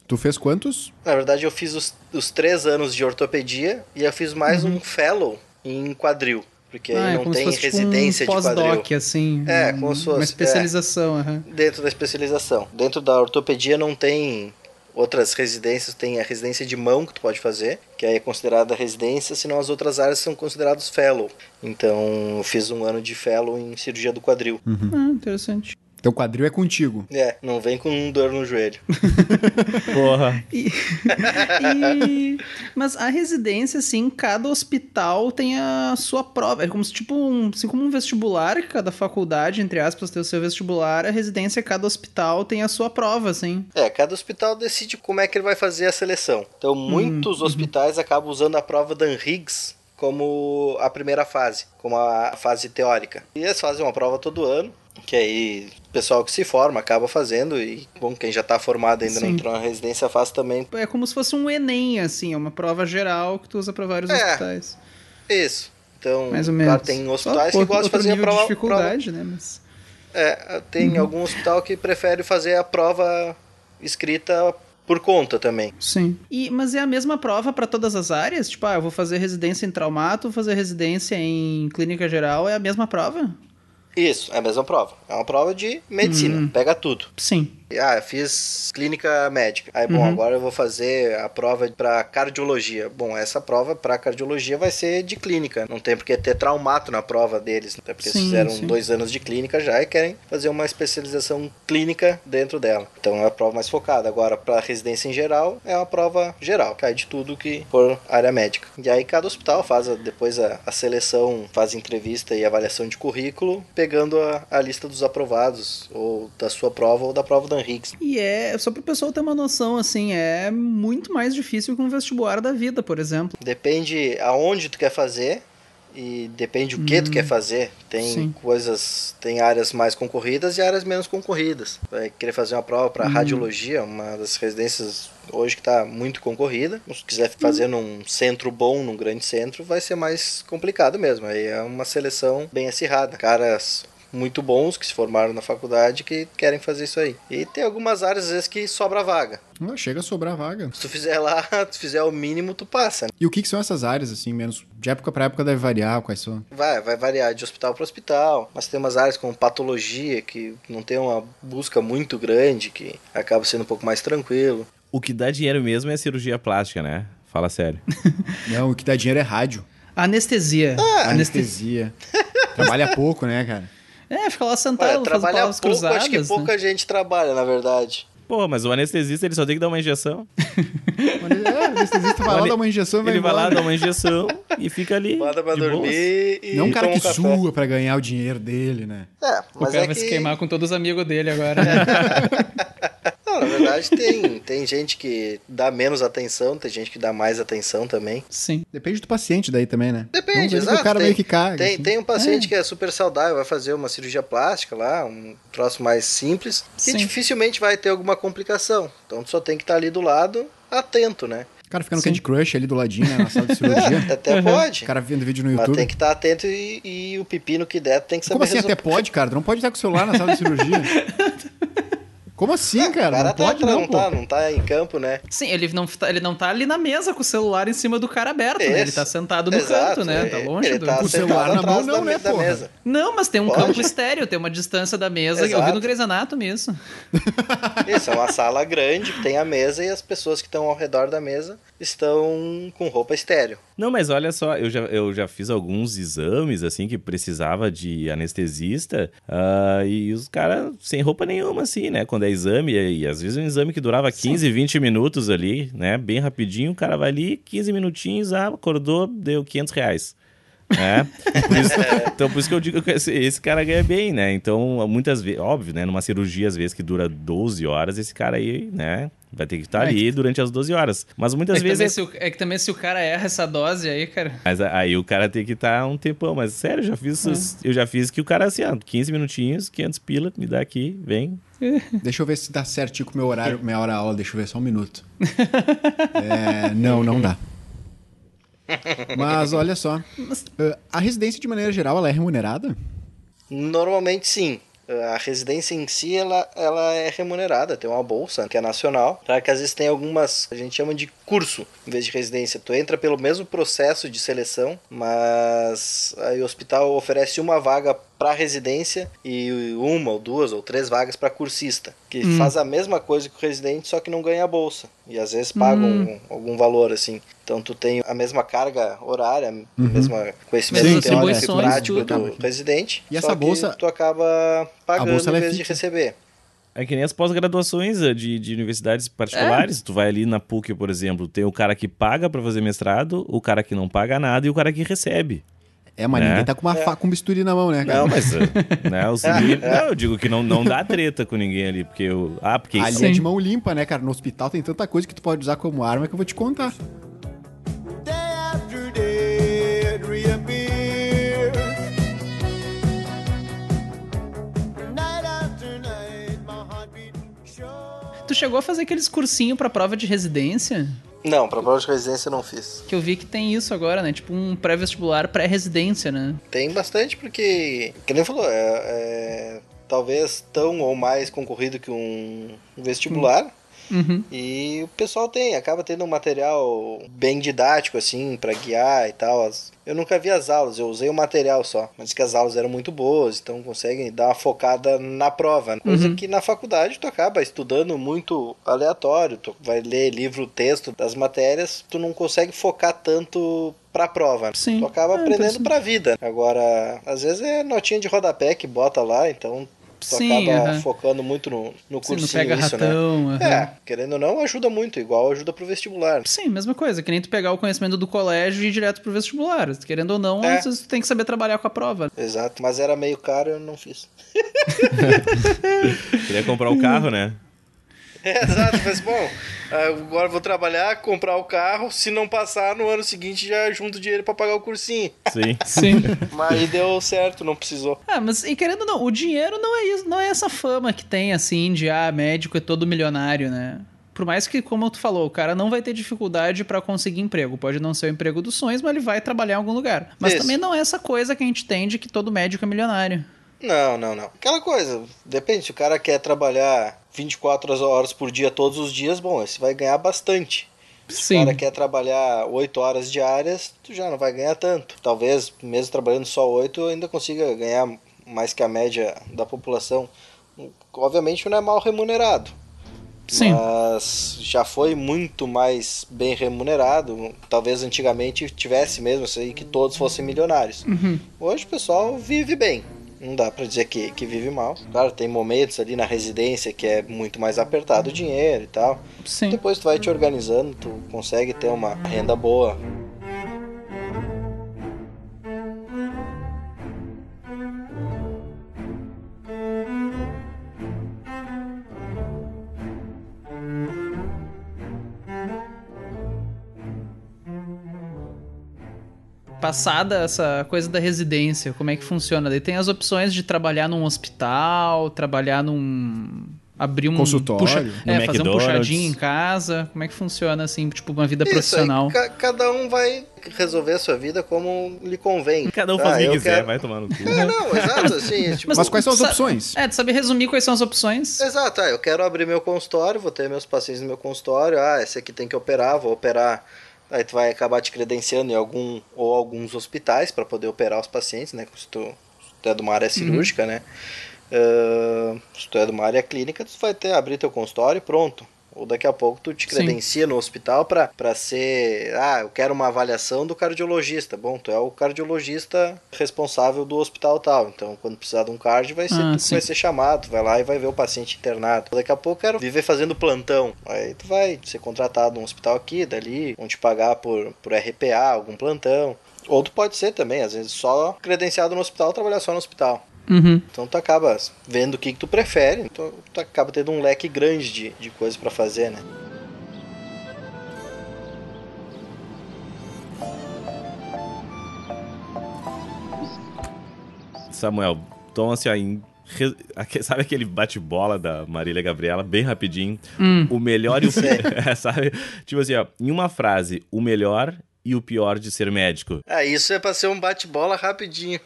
Tu fez quantos? Na verdade, eu fiz os, os três anos de ortopedia e eu fiz mais um fellow em quadril. Porque Ah, aí é não se tem fosse tipo residência um de quadril. assim. É, um- como se Uma fosse, especialização, aham. Dentro da especialização. Dentro da ortopedia não tem outras residências, tem a residência de mão que tu pode fazer, que aí é considerada residência, senão as outras áreas são consideradas fellow. Então, eu fiz um ano de fellow em cirurgia do quadril. Ah, interessante. Teu quadril é contigo. É, não vem com dor no joelho. Porra. E- e- Mas a residência, assim, cada hospital tem a sua prova. É como se, tipo, um, assim como um vestibular, cada faculdade, entre aspas, tem o seu vestibular, a residência, cada hospital tem a sua prova, assim. É, cada hospital decide como é que ele vai fazer a seleção. Então, muitos hospitais acabam usando a prova da Higgs como a primeira fase, como a fase teórica. E eles fazem uma prova todo ano, que aí o pessoal que se forma acaba fazendo e, bom, quem já está formado ainda não Sim. entrou na residência faz também. É como se fosse um Enem, assim, é uma prova geral que tu usa pra vários É. hospitais. Isso. Então, Mais ou claro, menos. tem Só hospitais que outro- gostam de fazer a prova, de dificuldade, né? Mas... É, tem algum hospital que prefere fazer a prova escrita por conta também. Sim. E, mas é a mesma prova pra todas as áreas? Tipo, ah, eu vou fazer residência em traumato, vou fazer residência em clínica geral, é a mesma prova? Isso, é a mesma prova. É uma prova de medicina, pega tudo. Sim. Ah, eu fiz clínica médica. Aí, bom, agora eu vou fazer a prova para cardiologia. Bom, essa prova para cardiologia vai ser de clínica. Não tem porque ter traumato na prova deles, até porque Sim, eles fizeram sim. dois anos de clínica já e querem fazer uma especialização clínica dentro dela. Então é a prova mais focada. Agora, para residência em geral, é uma prova geral, cai de tudo que for área médica. E aí cada hospital faz a- depois a, a seleção, faz entrevista e avaliação de currículo, pegando a, a lista dos aprovados, ou da sua prova ou da prova da E é, só pro pessoal ter uma noção, assim, é muito mais difícil que um vestibular da vida, por exemplo. Depende aonde tu quer fazer e depende o que tu quer fazer. Tem Sim. coisas, tem áreas mais concorridas e áreas menos concorridas. Vai querer fazer uma prova para radiologia, uma das residências hoje que está muito concorrida. Se quiser fazer num centro bom, num grande centro, vai ser mais complicado mesmo. Aí é uma seleção bem acirrada. Caras muito bons que se formaram na faculdade que querem fazer isso aí. E tem algumas áreas às vezes que sobra vaga. Ah, chega a sobrar vaga. Se tu fizer lá, tu fizer o mínimo, tu passa. né? E o que, que são essas áreas, assim, menos. De época pra época deve variar, quais são? Vai, vai variar de hospital para hospital, mas tem umas áreas como patologia que não tem uma busca muito grande, que acaba sendo um pouco mais tranquilo. O que dá dinheiro mesmo é a cirurgia plástica, né? Fala sério. Não, o que dá dinheiro é rádio. Anestesia. Ah, Anestesia. Anestesia. Trabalha pouco, né, cara? É, fica lá Olha, sentado, faz trabalhar palavras pouco, cruzadas. acho que né? pouca gente trabalha, na verdade. Pô, mas o anestesista ele só tem que dar uma injeção. É, o anestesista vai lá dar uma injeção e vai Ele vai lá, dá uma injeção e fica ali. Manda pra de boas. dormir e Não um cara que um café. sua pra ganhar o dinheiro dele, né? É, O mas cara é vai que... se queimar com todos os amigos dele agora. né? Não, na verdade tem, tem gente que dá menos atenção, tem gente que dá mais atenção também. Sim. Depende do paciente daí também, né? Depende, exato. que o cara tem, meio que caga. tem, assim. tem um paciente que é super saudável, vai fazer uma cirurgia plástica lá, um troço mais simples, que Sim. dificilmente vai ter alguma complicação. Então tu só tem que estar ali do lado, atento, né? O cara fica no Sim. Candy Crush ali do ladinho, né, na sala de cirurgia. Até pode. O cara vendo vídeo no Mas YouTube. tem que estar atento e, e o pepino que der tem que saber Como assim resolver. até pode, cara? Tu não pode estar com o celular na sala de cirurgia. Como assim, cara? O cara Não tá, pode não, não, pô. tá, não tá em campo, né? Sim, ele não, tá- ele não tá ali na mesa com o celular em cima do cara aberto, né? Ele tá sentado no Exato, canto, né? Tá longe ele do... tá Com o celular na mão, não, né, mesa. Não, mas tem um Pode. campo estéreo, tem uma distância da mesa. Eu Exato. vi no Grey's Anatomy isso. Isso, é uma sala grande que tem a mesa e as pessoas que estão ao redor da mesa estão com roupa estéreo. Não, mas olha só, eu já, eu já fiz alguns exames, assim, que precisava de anestesista, ah, e os caras sem roupa nenhuma, assim, né? Quando é exame, e, e às vezes um exame que durava 15, 20 minutos ali, né? Bem rapidinho, o cara vai ali, 15 minutinhos, ah, acordou, deu 500 reais. né? Por isso- então, por isso que eu digo que esse, esse cara ganha bem, né? Então, muitas vezes, óbvio, né? Numa cirurgia, às vezes, que dura 12 horas, esse cara aí, né? Vai ter que estar ali durante as 12 horas. Mas muitas É que, vezes. se o, é que também se o cara erra essa dose aí, cara. Mas aí o cara tem que estar um tempão. Mas sério, eu já fiz, isso- eu já fiz que o cara assim, ó, 15 minutinhos, 500 pila, me dá aqui, vem. Deixa eu ver se dá certinho com o meu horário, minha hora aula. Deixa eu ver só um minuto. É, não, não dá. Mas olha só. eh, A residência, de maneira geral, ela é remunerada? Normalmente sim. A residência em si, ela, ela é remunerada, tem uma bolsa que é nacional. Claro que às vezes tem algumas, a gente chama de curso, em vez de residência. Tu entra pelo mesmo processo de seleção, mas aí o hospital oferece uma vaga para residência e uma ou duas ou três vagas para cursista, que faz a mesma coisa que o residente, só que não ganha a bolsa. E às vezes pagam algum valor assim. Então tu tem a mesma carga horária, o mesmo conhecimento Mesmas teórico e prático do residente. E só essa que bolsa- tu acaba pagando bolsa, em é vez de fixa. receber. É que nem as pós-graduações eh, de, de universidades particulares. Tu vai ali na PUC, por exemplo, tem o cara que paga pra fazer mestrado, o cara que não paga nada e o cara que recebe. É, mas Né? ninguém tá com uma faca, com um bisturi na mão, né, cara? Não, mas. eh, né, os meninos- não, eu digo que não, não dá treta com ninguém ali, porque eu. Ah, porque. Ali Sim. é de mão limpa, né, cara? No hospital tem tanta coisa que tu pode usar como arma que eu vou te contar. Tu chegou a fazer aqueles cursinhos pra prova de residência? Não, pra prova de residência eu não fiz. Que eu vi que tem isso agora, né? Tipo um pré-vestibular pré-residência, né? Tem bastante porque, que nem falou, é, é talvez tão ou mais concorrido que um vestibular. Uhum. E o pessoal tem, acaba tendo um material bem didático, assim, pra guiar e tal. Eu nunca vi as aulas, eu usei o material só. Mas que as aulas eram muito boas, então conseguem dar uma focada na prova. né? Coisa que na faculdade tu acaba estudando muito aleatório. Tu vai ler livro, texto das matérias, tu não consegue focar tanto pra prova. Sim. Tu acaba É, aprendendo pra vida. Agora, às vezes é notinha de rodapé que bota lá, então tu Sim, acaba focando muito no, no Sim, cursinho não pega isso, ratão. né? É, querendo ou não, ajuda muito, igual ajuda pro vestibular. Sim, mesma coisa, que nem tu pegar o conhecimento do colégio e ir direto pro vestibular. Querendo ou não, É. às vezes tu tem que saber trabalhar com a prova. Exato, mas era meio caro, eu não fiz. Queria comprar o carro, né? É, exato, mas bom, agora eu vou trabalhar, comprar o carro, se não passar no ano seguinte já junto dinheiro pra pagar o cursinho. Sim. Sim. Mas aí deu certo, não precisou. ah, mas e querendo ou não, o dinheiro não é isso, não é essa fama que tem, assim, de ah, médico é todo milionário, né? Por mais que, como tu falou, o cara não vai ter dificuldade pra conseguir emprego. Pode não ser o emprego dos sonhos, mas ele vai trabalhar em algum lugar. Mas Isso. também não é essa coisa que a gente tem de que todo médico é milionário. Não, não, não. Aquela coisa, depende, se o cara quer trabalhar 24 horas por dia todos os dias, bom, esse vai ganhar bastante. Se Sim. o cara quer trabalhar 8 horas diárias, tu já não vai ganhar tanto. Talvez, mesmo trabalhando só 8, ainda consiga ganhar mais que a média da população. Obviamente não é mal remunerado. Sim. Mas já foi muito mais bem remunerado. Talvez antigamente tivesse mesmo isso aí que todos fossem milionários. Uhum. Hoje o pessoal vive bem. Não dá pra dizer que, que vive mal. Claro, tem momentos ali na residência que é muito mais apertado o dinheiro e tal. Sim. Depois tu vai te organizando, tu consegue ter uma renda boa. Passada essa coisa da residência, como é que funciona? Daí tem as opções de trabalhar num hospital, trabalhar num. abrir um. Consultório, puxa- no é, fazer um puxadinho em casa. Como é que funciona, assim, tipo, uma vida Isso, profissional? aí ca- cada um vai resolver a sua vida como lhe convém. Cada um Tá, faz o que quiser, quero- vai tomar no cu. É, não, exato, assim, tipo, Mas quais são as opções? É, tu saber resumir quais são as opções. Exato, ah, eu quero abrir meu consultório, vou ter meus pacientes no meu consultório, ah, esse aqui tem que operar, vou operar. Aí tu vai acabar te credenciando em algum ou alguns hospitais para poder operar os pacientes, né? Se tu, se tu é de uma área cirúrgica, né? Ah, se tu é de uma área clínica, tu vai ter abrir teu consultório e pronto. Ou daqui a pouco tu te Sim. credencia no hospital para ser, ah, eu quero uma avaliação do cardiologista. Bom, tu é o cardiologista responsável do hospital tal. Então, quando precisar de um cardio, vai ser Ah, tu sim. vai ser chamado, tu vai lá e vai ver o paciente internado. Daqui a pouco eu quero viver fazendo plantão. Aí tu vai ser contratado num hospital aqui, dali, vão te pagar por, por RPA, algum plantão. Ou tu pode ser também, às vezes só credenciado no hospital, trabalhar só no hospital. Uhum. Então tu acaba vendo o que, que tu prefere, então tu acaba tendo um leque grande de, de coisas pra fazer, né? Samuel, então assim, aque- sabe aquele bate-bola da Marília Gabriela, bem rapidinho? Hum. O melhor e o pior, sabe? Tipo assim, ó, em uma frase, o melhor e o pior de ser médico. Ah, isso é pra ser um bate-bola rapidinho.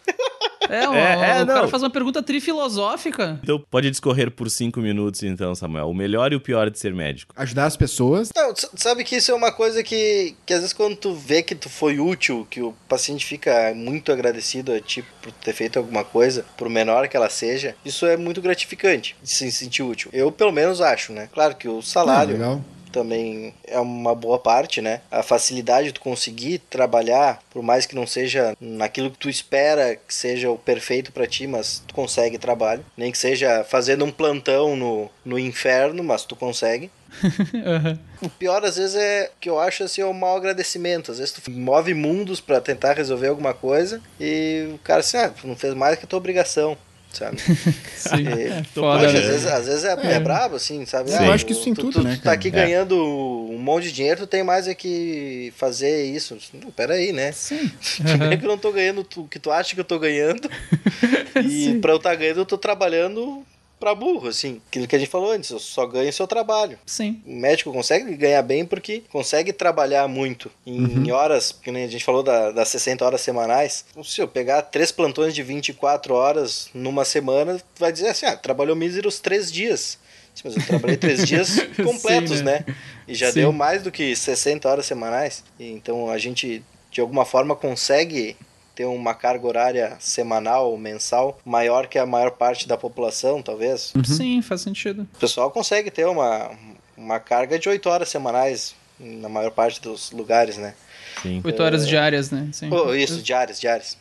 É, o, É, é, o cara não. faz uma pergunta trifilosófica. Então pode discorrer por cinco minutos, então, Samuel. O melhor e o pior de ser médico. Ajudar as pessoas. Não, sabe que isso é uma coisa que, que às vezes quando tu vê que tu foi útil, que o paciente fica muito agradecido a ti por ter feito alguma coisa, por menor que ela seja, isso é muito gratificante, de se sentir útil. Eu pelo menos acho, né? Claro que o Ah, salário legal. Também é uma boa parte, né? A facilidade de conseguir trabalhar, por mais que não seja naquilo que tu espera que seja o perfeito pra ti, mas tu consegue trabalho. Nem que seja fazendo um plantão no, no inferno, mas tu consegue. Aham. O pior, às vezes, é que eu acho assim, é o mau agradecimento. Às vezes tu move mundos pra tentar resolver alguma coisa e o cara assim, ah, não fez mais que a tua obrigação, sabe? Sim. É Tô foda, Poxa, né? às vezes, às vezes é, é brabo, assim, sabe? Sim. Eu acho que isso em tu, tudo, tu, né, Tu tá aqui É. ganhando um monte de dinheiro, tu tem mais é que fazer isso. Não, peraí, né? Sim. Primeiro que eu não tô ganhando o que tu acha que eu tô ganhando. e Sim. pra eu estar ganhando, eu tô trabalhando pra burro, assim. Aquilo que a gente falou antes, eu só ganho o seu trabalho. Sim. O médico consegue ganhar bem porque consegue trabalhar muito em horas, que nem a gente falou da- das 60 horas semanais. Se eu pegar três plantões de 24 horas numa semana, vai dizer assim, ah, trabalhou míseros três dias. Sim, Mas eu trabalhei três dias completos, Sim, né? né? E já Sim. deu mais do que 60 horas semanais. E Então a gente, de alguma forma, consegue ter uma carga horária semanal ou mensal maior que a maior parte da população, talvez. Sim, faz sentido. O pessoal consegue ter uma, uma carga de 8 horas semanais na maior parte dos lugares, né? Sim. Oito horas diárias, né? Sim. Oh, isso, diárias, diárias.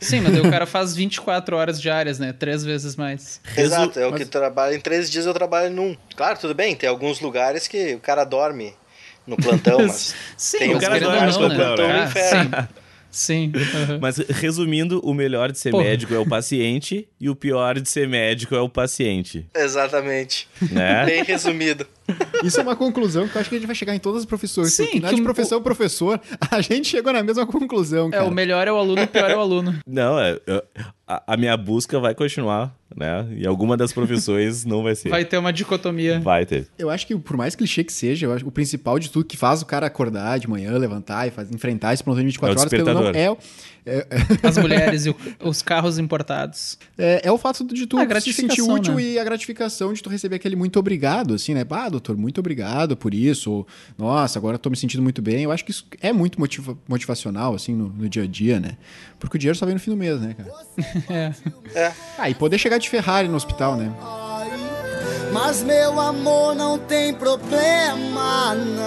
Sim, mas o cara faz 24 horas diárias, né? Três vezes mais. Exato, é o que trabalha em três dias eu trabalho num. Claro, tudo bem, tem alguns lugares que o cara dorme no plantão, mas Sim, tem mas os cara dorme no né? plantão no Ah, inferno. sim. Sim. aham. Mas resumindo, o melhor de ser Porra. médico é o paciente e o pior de ser médico é o paciente, exatamente. né? Bem resumido. Isso é uma conclusão que eu acho que a gente vai chegar em todas as profissões. Sim, porque na que de o- professão professor, a gente chegou na mesma conclusão, É, cara. o melhor é o aluno, o pior é o aluno. Não, é, é- a, a minha busca vai continuar, né? E alguma das profissões não vai ser. Vai ter uma dicotomia. Vai ter. Eu acho que, por mais clichê que seja, eu acho o principal de tudo que faz o cara acordar de manhã, levantar e faz, enfrentar esse plantão de 24 É horas, pelo não, é, é, As mulheres e o- os carros importados. é, é o fato de tu se sentir útil né? e a gratificação de tu receber aquele muito obrigado, assim, né? Ah, doutor, muito obrigado por isso. Ou, Nossa, agora eu tô me sentindo muito bem. Eu acho que isso é muito motiva- motivacional, assim, no, no dia a dia, né? Porque o dinheiro só vem no fim do mês, né, cara? É. É. Ah, e poder chegar de Ferrari no hospital, né? Mas meu amor não tem problema, não.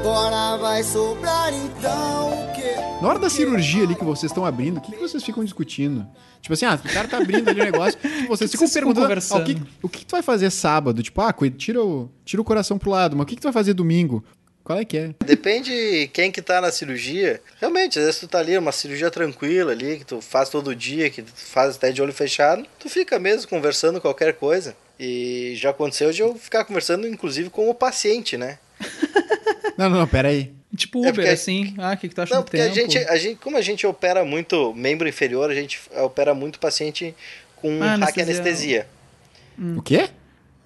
Agora vai sobrar então o quê? Na hora da cirurgia ali que vocês estão abrindo, o que, que vocês ficam discutindo? Tipo assim, ah, o cara tá abrindo ali o negócio, tipo, vocês ficam perguntando conversando? ah, o, que, o que que tu vai fazer sábado? Tipo, ah, tira o, tira o coração pro lado, mas o que, que tu vai fazer domingo? Qual é que é? Depende quem que tá na cirurgia. Realmente, às vezes tu tá ali, uma cirurgia tranquila ali, que tu faz todo dia, que tu faz até de olho fechado, tu fica mesmo conversando qualquer coisa. E já aconteceu de eu ficar conversando, inclusive, com o paciente, né? Não, não, não, pera aí. Tipo É Uber, porque- assim. Ah, o que, que tu acha Não, do porque tempo? a gente, a gente, como a gente opera muito membro inferior, a gente opera muito paciente com Ah, hack anestesia. anestesia. O quê?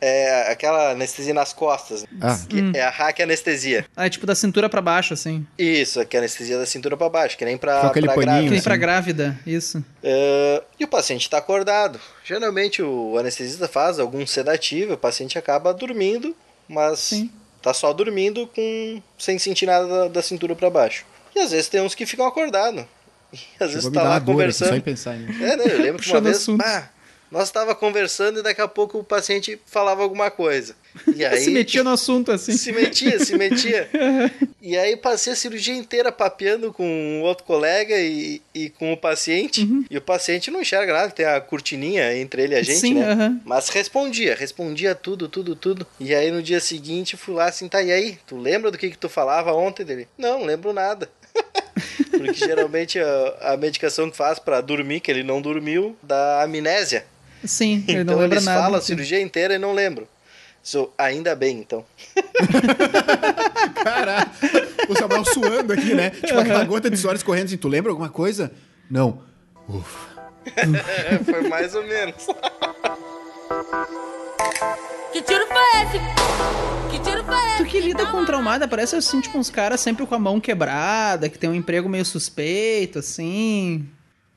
É aquela anestesia nas costas. Ah. que É a hack anestesia. Ah, é tipo da cintura pra baixo, assim. Isso, que é a anestesia da cintura pra baixo, que nem pra, pra paninho, Que grávida. nem Sim. pra grávida, isso. É, e o paciente está acordado. Geralmente o anestesista faz algum sedativo, o paciente acaba dormindo, mas Sim. Tá só dormindo com sem sentir nada da, da cintura para baixo. E às vezes tem uns que ficam acordados. E às vezes Chegou tá lá aqui, em conversando. pensar nisso. É, né? Eu lembro que uma vez, pá, nós estava conversando e daqui a pouco o paciente falava alguma coisa. E aí Se metia no assunto, assim. se metia, se metia. E aí passei a cirurgia inteira papeando com um outro colega e, e com o paciente. Uhum. E o paciente não enxerga nada, tem a cortininha entre ele e a gente, Sim, né? aham. Mas respondia, respondia tudo, tudo, tudo. E aí no dia seguinte fui lá assim, tá, e aí? Tu lembra do que, que tu falava ontem dele? Não, lembro nada. Porque geralmente a, a medicação que faz pra dormir, que ele não dormiu, dá amnésia. Sim, ele então não lembra eles nada. falam a cirurgia inteira e não lembro. So, ainda bem, então. Caralho. O Samuel suando aqui, né? Tipo aquela gota de suor escorrendo assim. Tu lembra alguma coisa? Não. Ufa. É, foi mais ou menos. Que tiro foi esse? Que tiro foi esse? Tu que lida com traumada, parece assim, tipo, uns caras sempre com a mão quebrada, que tem um emprego meio suspeito, assim.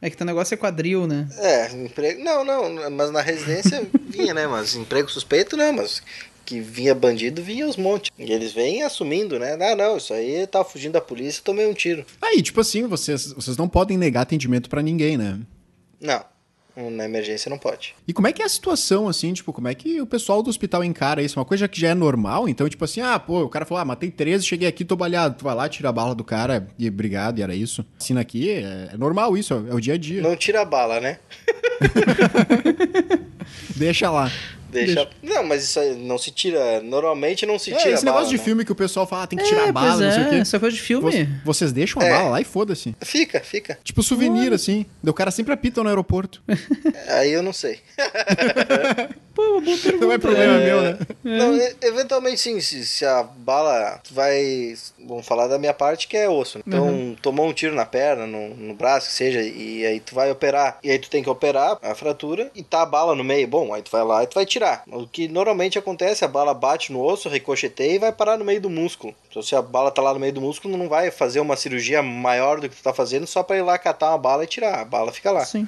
É que teu negócio é quadril, né? É, emprego. Não, não, mas na residência vinha, né? Mas emprego suspeito não, mas que vinha bandido, vinha os montes. E eles vêm assumindo, né? Não, não, isso aí tava fugindo da polícia tomei um tiro. Aí, tipo assim, vocês, vocês não podem negar atendimento pra ninguém, né? Não, na emergência não pode. E como é que é a situação, assim, tipo, como é que o pessoal do hospital encara isso? Uma coisa que já é normal, então, tipo assim, ah, pô, o cara falou, ah, matei 13, cheguei aqui, tô balhado. Tu vai lá, tira a bala do cara e obrigado, e era isso. Assina aqui, é, é normal isso, é o dia a dia. Não tira a bala, né? Deixa lá. Deixa. Não, mas isso aí não se tira. Normalmente não se É, tira esse bala. negócio de né? filme que o pessoal fala, ah, tem que tirar a bala, pois não sei o é, quê. essa coisa de filme. Vo- Vocês deixam a É. bala lá e foda-se. Fica, fica. Tipo souvenir, assim. O cara sempre apita no aeroporto. Aí eu não sei. Pô, uma boa pergunta. Não é problema meu, né? Não, e- eventualmente sim, se, se a bala vai. Vamos falar da minha parte que é osso. né? Então, Uhum. tomou um tiro na perna, no, no braço, que seja, e aí tu vai operar. E aí tu tem que operar a fratura e tá a bala no meio. Bom, aí tu vai lá e tu vai tirar. O que normalmente acontece, a bala bate no osso, ricocheteia e vai parar no meio do músculo. Então, se a bala tá lá no meio do músculo, não vai fazer uma cirurgia maior do que tu tá fazendo só pra ir lá catar uma bala e tirar. A bala fica lá. Sim.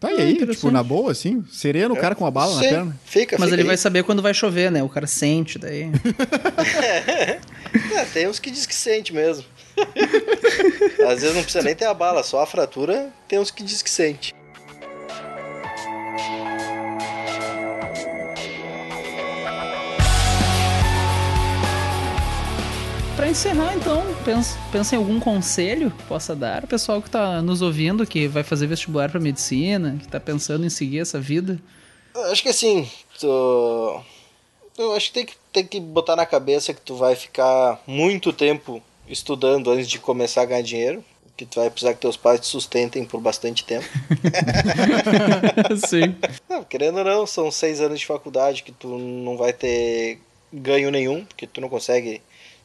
Tá, e Ah, aí, interessante. tipo, na boa, assim, sereno, o cara com uma bala na Sim, perna. Fica, Mas fica ele aí. vai saber quando vai chover, né? O cara sente daí. É, tem uns que diz que sente mesmo. Às vezes não precisa nem ter a bala, só a fratura, tem uns que diz que sente. Pra encerrar, então, pensa, pensa em algum conselho que possa dar ao pessoal que tá nos ouvindo, que vai fazer vestibular pra medicina, que tá pensando em seguir essa vida. Acho que assim, tu... eu acho que tem, que tem que botar na cabeça que tu vai ficar muito tempo estudando antes de começar a ganhar dinheiro. Que tu vai precisar que teus pais te sustentem por bastante tempo. Sim. Não, querendo ou não, são seis anos de faculdade que tu não vai ter ganho nenhum, porque tu não consegue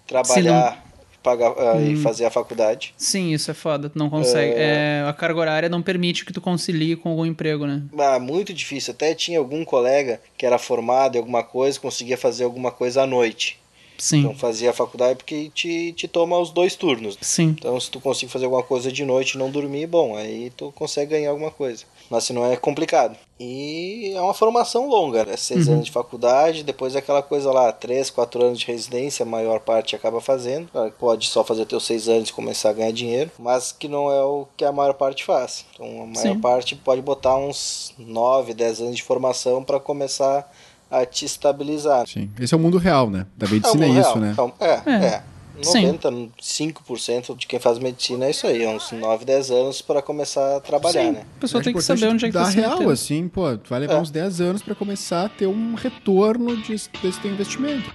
trabalhar pagar, ah, e fazer a faculdade. Sim, isso é foda. Tu não consegue. é, a carga horária não permite que tu concilie com algum emprego, né? Ah, muito difícil. Até tinha algum colega que era formado em alguma coisa, conseguia fazer alguma coisa à noite. Sim. Então fazia a faculdade porque te, te toma os dois turnos. Sim. Então se tu conseguir fazer alguma coisa de noite e não dormir, bom, aí tu consegue ganhar alguma coisa. Mas se não é complicado. E é uma formação longa, né? Seis Uhum. anos de faculdade, depois é aquela coisa lá, três, quatro anos de residência, a maior parte acaba fazendo. Que Pode só fazer teus seis anos e começar a ganhar dinheiro, mas que não é o que a maior parte faz. Então a maior Sim. parte pode botar uns nove, dez anos de formação para começar a te estabilizar. Sim. Esse é o mundo real, né? Da medicina é, mundo isso, real. né? É, é. É. Sim. 95% de quem faz medicina é isso aí, é uns 9, 10 anos para começar a trabalhar, Sim. né? A pessoa Acho tem que saber onde é que tá se real, assim, pô, tu vai levar É. uns 10 anos pra começar a ter um retorno de- desse teu investimento.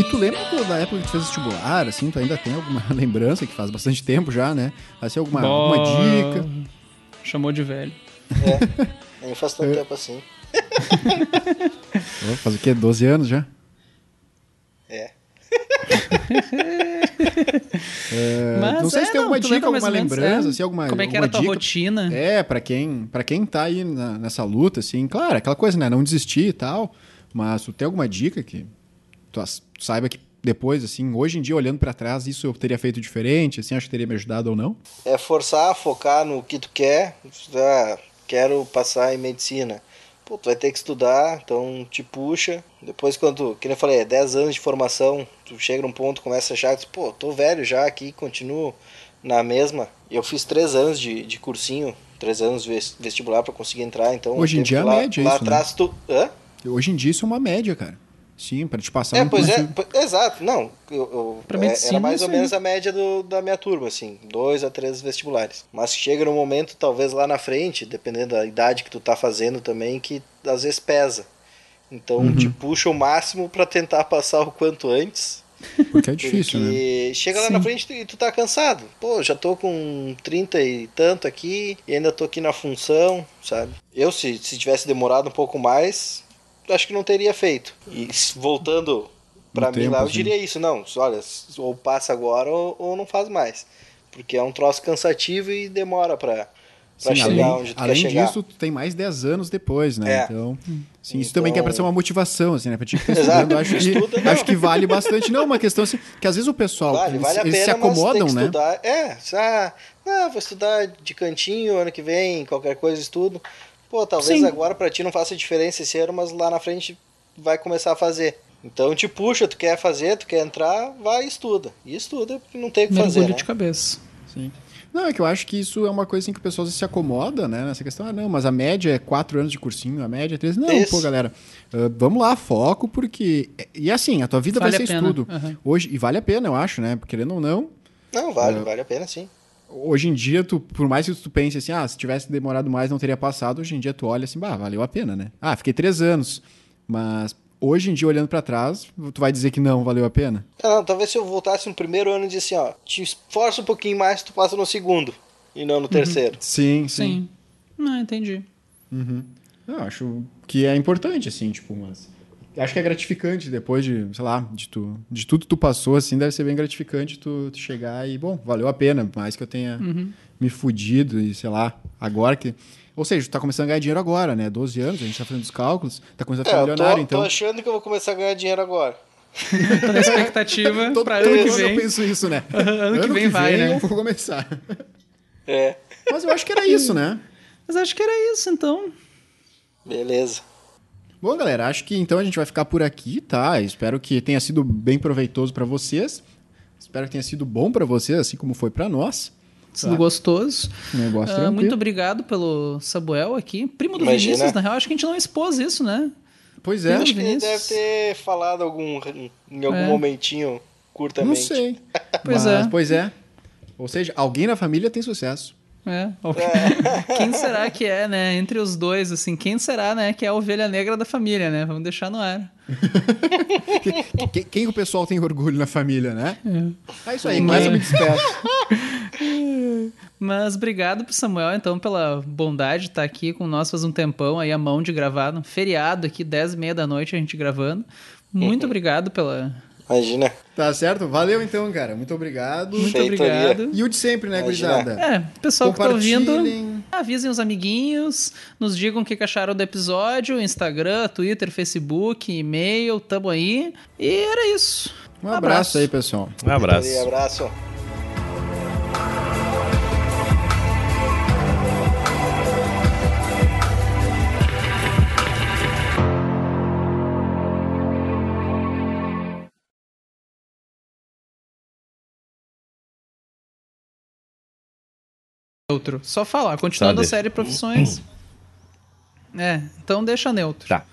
E tu lembra da época que tu fez vestibular, assim, tu ainda tem alguma lembrança, que faz bastante tempo já, né? Assim, alguma, alguma dica? Chamou de velho. Nem faz tanto tempo assim. Faz o quê? 12 anos já? É. Mas, não sei é, se tem alguma dica, alguma lembrança, é. assim, alguma Como é que era a tua dica rotina? É, pra quem, pra quem tá aí na- nessa luta, assim, claro, aquela coisa, né? Não desistir e tal. Mas tu tem alguma dica que tu saiba que depois, assim, hoje em dia, olhando pra trás, isso eu teria feito diferente, assim, acho que teria me ajudado ou não? É forçar, focar no que tu quer. Ah, quero passar em medicina. Pô, tu vai ter que estudar, então te puxa. Depois, quando, que nem eu falei, é 10 anos de formação, tu chega num ponto, começa a achar, que, pô, tô velho já aqui, continuo na mesma. Eu fiz 3 anos de, de cursinho, 3 anos ves- vestibular pra conseguir entrar, então... Hoje em dia é lá, média Lá isso, né? atrás tu... Hã? Hoje em dia isso é uma média, cara. Sim, pra te passar É, um pois é, exato, não. Eu, eu- Pra é- medicina, era mais ou menos a média do- da minha turma, assim, dois a três vestibulares. Mas chega num momento, talvez lá na frente, dependendo da idade que tu tá fazendo também, que às vezes pesa. Então Uhum. te puxa o máximo pra tentar passar o quanto antes. Porque é difícil, né? Porque chega lá Sim. na frente e tu tá cansado. Pô, já tô com 30 e tanto aqui e ainda tô aqui na função, sabe? Eu, se, se tivesse demorado um pouco mais, acho que não teria feito. E voltando pra No mim tempo, lá, eu diria isso. Não, olha, ou passa agora ou, ou não faz mais. Porque é um troço cansativo e demora pra Sim, chegar além, onde tu além quer chegar. disso, tu tem mais 10 anos depois, né? É. Então, sim, isso também Então- quer ser uma motivação, assim, né? Pra ti que tá estudando, acho que, Estuda, acho que vale bastante. Não, uma questão assim, que às vezes o pessoal, Vale, eles, vale eles pena, se acomodam, né? estudar. É, ah, não, vou estudar de cantinho ano que vem, qualquer coisa estudo. Pô, talvez Sim. agora pra ti não faça diferença esse ano, mas lá na frente vai começar a fazer. Então te puxa, tu quer fazer, tu quer entrar, vai e estuda. E estuda, não tem o que fazer, Mergulho né? de cabeça. Sim. Não, é que eu acho que isso é uma coisa assim que o pessoal se acomoda, né? Nessa questão, ah, não, mas a média é quatro anos de cursinho, a média é três. Não, Isso. pô, galera, ah, vamos lá, foco, porque. E assim, a tua vida Vale vai ser pena, estudo. aham. Hoje, e vale a pena, eu acho, né? Querendo ou não, Não, vale, vale a pena sim. Hoje em dia, tu, por mais que tu pense assim, ah, se tivesse demorado mais, não teria passado, hoje em dia tu olha assim, bah, valeu a pena, né? Ah, fiquei três anos, mas hoje em dia, olhando pra trás, tu vai dizer que não valeu a pena? Ah, não, talvez se eu voltasse no primeiro ano e disse assim, ó, te esforça um pouquinho mais, tu passa no segundo. E não no terceiro. Sim, Sim. Não, entendi. Eu acho que é importante, assim, tipo, mas. Acho que é gratificante depois de, sei lá, de, tu, de tudo que tu passou, assim, deve ser bem gratificante tu, tu chegar e, bom, valeu a pena, mais que eu tenha me fudido e, sei lá, agora que. Ou seja, tu tá começando a ganhar dinheiro agora, né? 12 anos, a gente tá fazendo os cálculos, tá começando a É, ficar eu tô, milionário, tô então. achando que eu vou começar a ganhar dinheiro agora. Tô na expectativa Todo, pra ano que ano eu vem. penso isso, né? Ano que vem vai, né? eu vou começar. É, Mas eu acho que era isso, né? Mas acho que era isso, então. beleza. Bom, galera, acho que então a gente vai ficar por aqui, tá? Espero que tenha sido bem proveitoso pra vocês. Espero que tenha sido bom pra vocês, assim como foi pra nós. Sido gostoso. Um negócio Ah, tranquilo. muito obrigado pelo Sabuel aqui. Primo do Imagina. Vinícius, na real, acho que a gente não expôs isso, né? Pois é, Acho Acho que ele deve ter falado algum, em algum É. momentinho, não curtamente. sei. Pois Mas, é. Pois é. Ou seja, alguém na família tem sucesso. É. Quem será que é, né? Entre os dois, assim, quem será, né, que é a ovelha negra da família, né? Vamos deixar no ar. Quem, quem o pessoal tem orgulho na família, né? É, isso aí, mais eu me despeço. Mas obrigado pro Samuel, então, pela bondade de estar aqui com nós faz um tempão aí, a mão de gravar, no feriado aqui, 10 e meia da noite, a gente gravando. Muito obrigado pela... Imagina. Tá certo? Valeu então, cara. Muito obrigado. Muito Feitoria. obrigado. E o de sempre, né, gurizada? É, pessoal que tá ouvindo, Compartilhem. avisem os amiguinhos, nos digam o que acharam do episódio, Instagram, Twitter, Facebook, e-mail, tamo aí. E era isso. Um abraço aí, pessoal. Um abraço. Feitoria, abraço. Neutro. Só falar, continuando Tá, a série Profissões. É, então deixa neutro. Tá.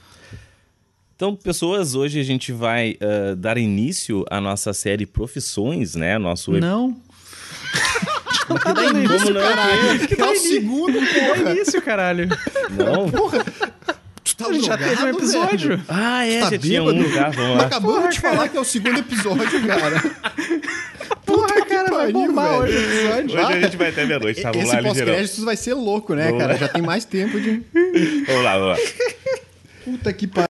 Então, pessoas, hoje a gente vai ah, dar início à nossa série Profissões, né? Nosso ep- Não. Como não? É o segundo, porra. isso, caralho. Não? Tu tá Já teve um episódio. velho? Ah, é, Tá já tinha bêbado? um, tá? Vamos lá. Acabamos de falar que é o segundo episódio, cara. Vai bombar hoje o episódio. Hoje a gente vai até meia-noite, tá? Vamos Esse lá, pós-créditos vai ser louco, né, Vamos cara? lá. Já tem mais tempo de... Vamos lá, vamos lá. Puta que pariu.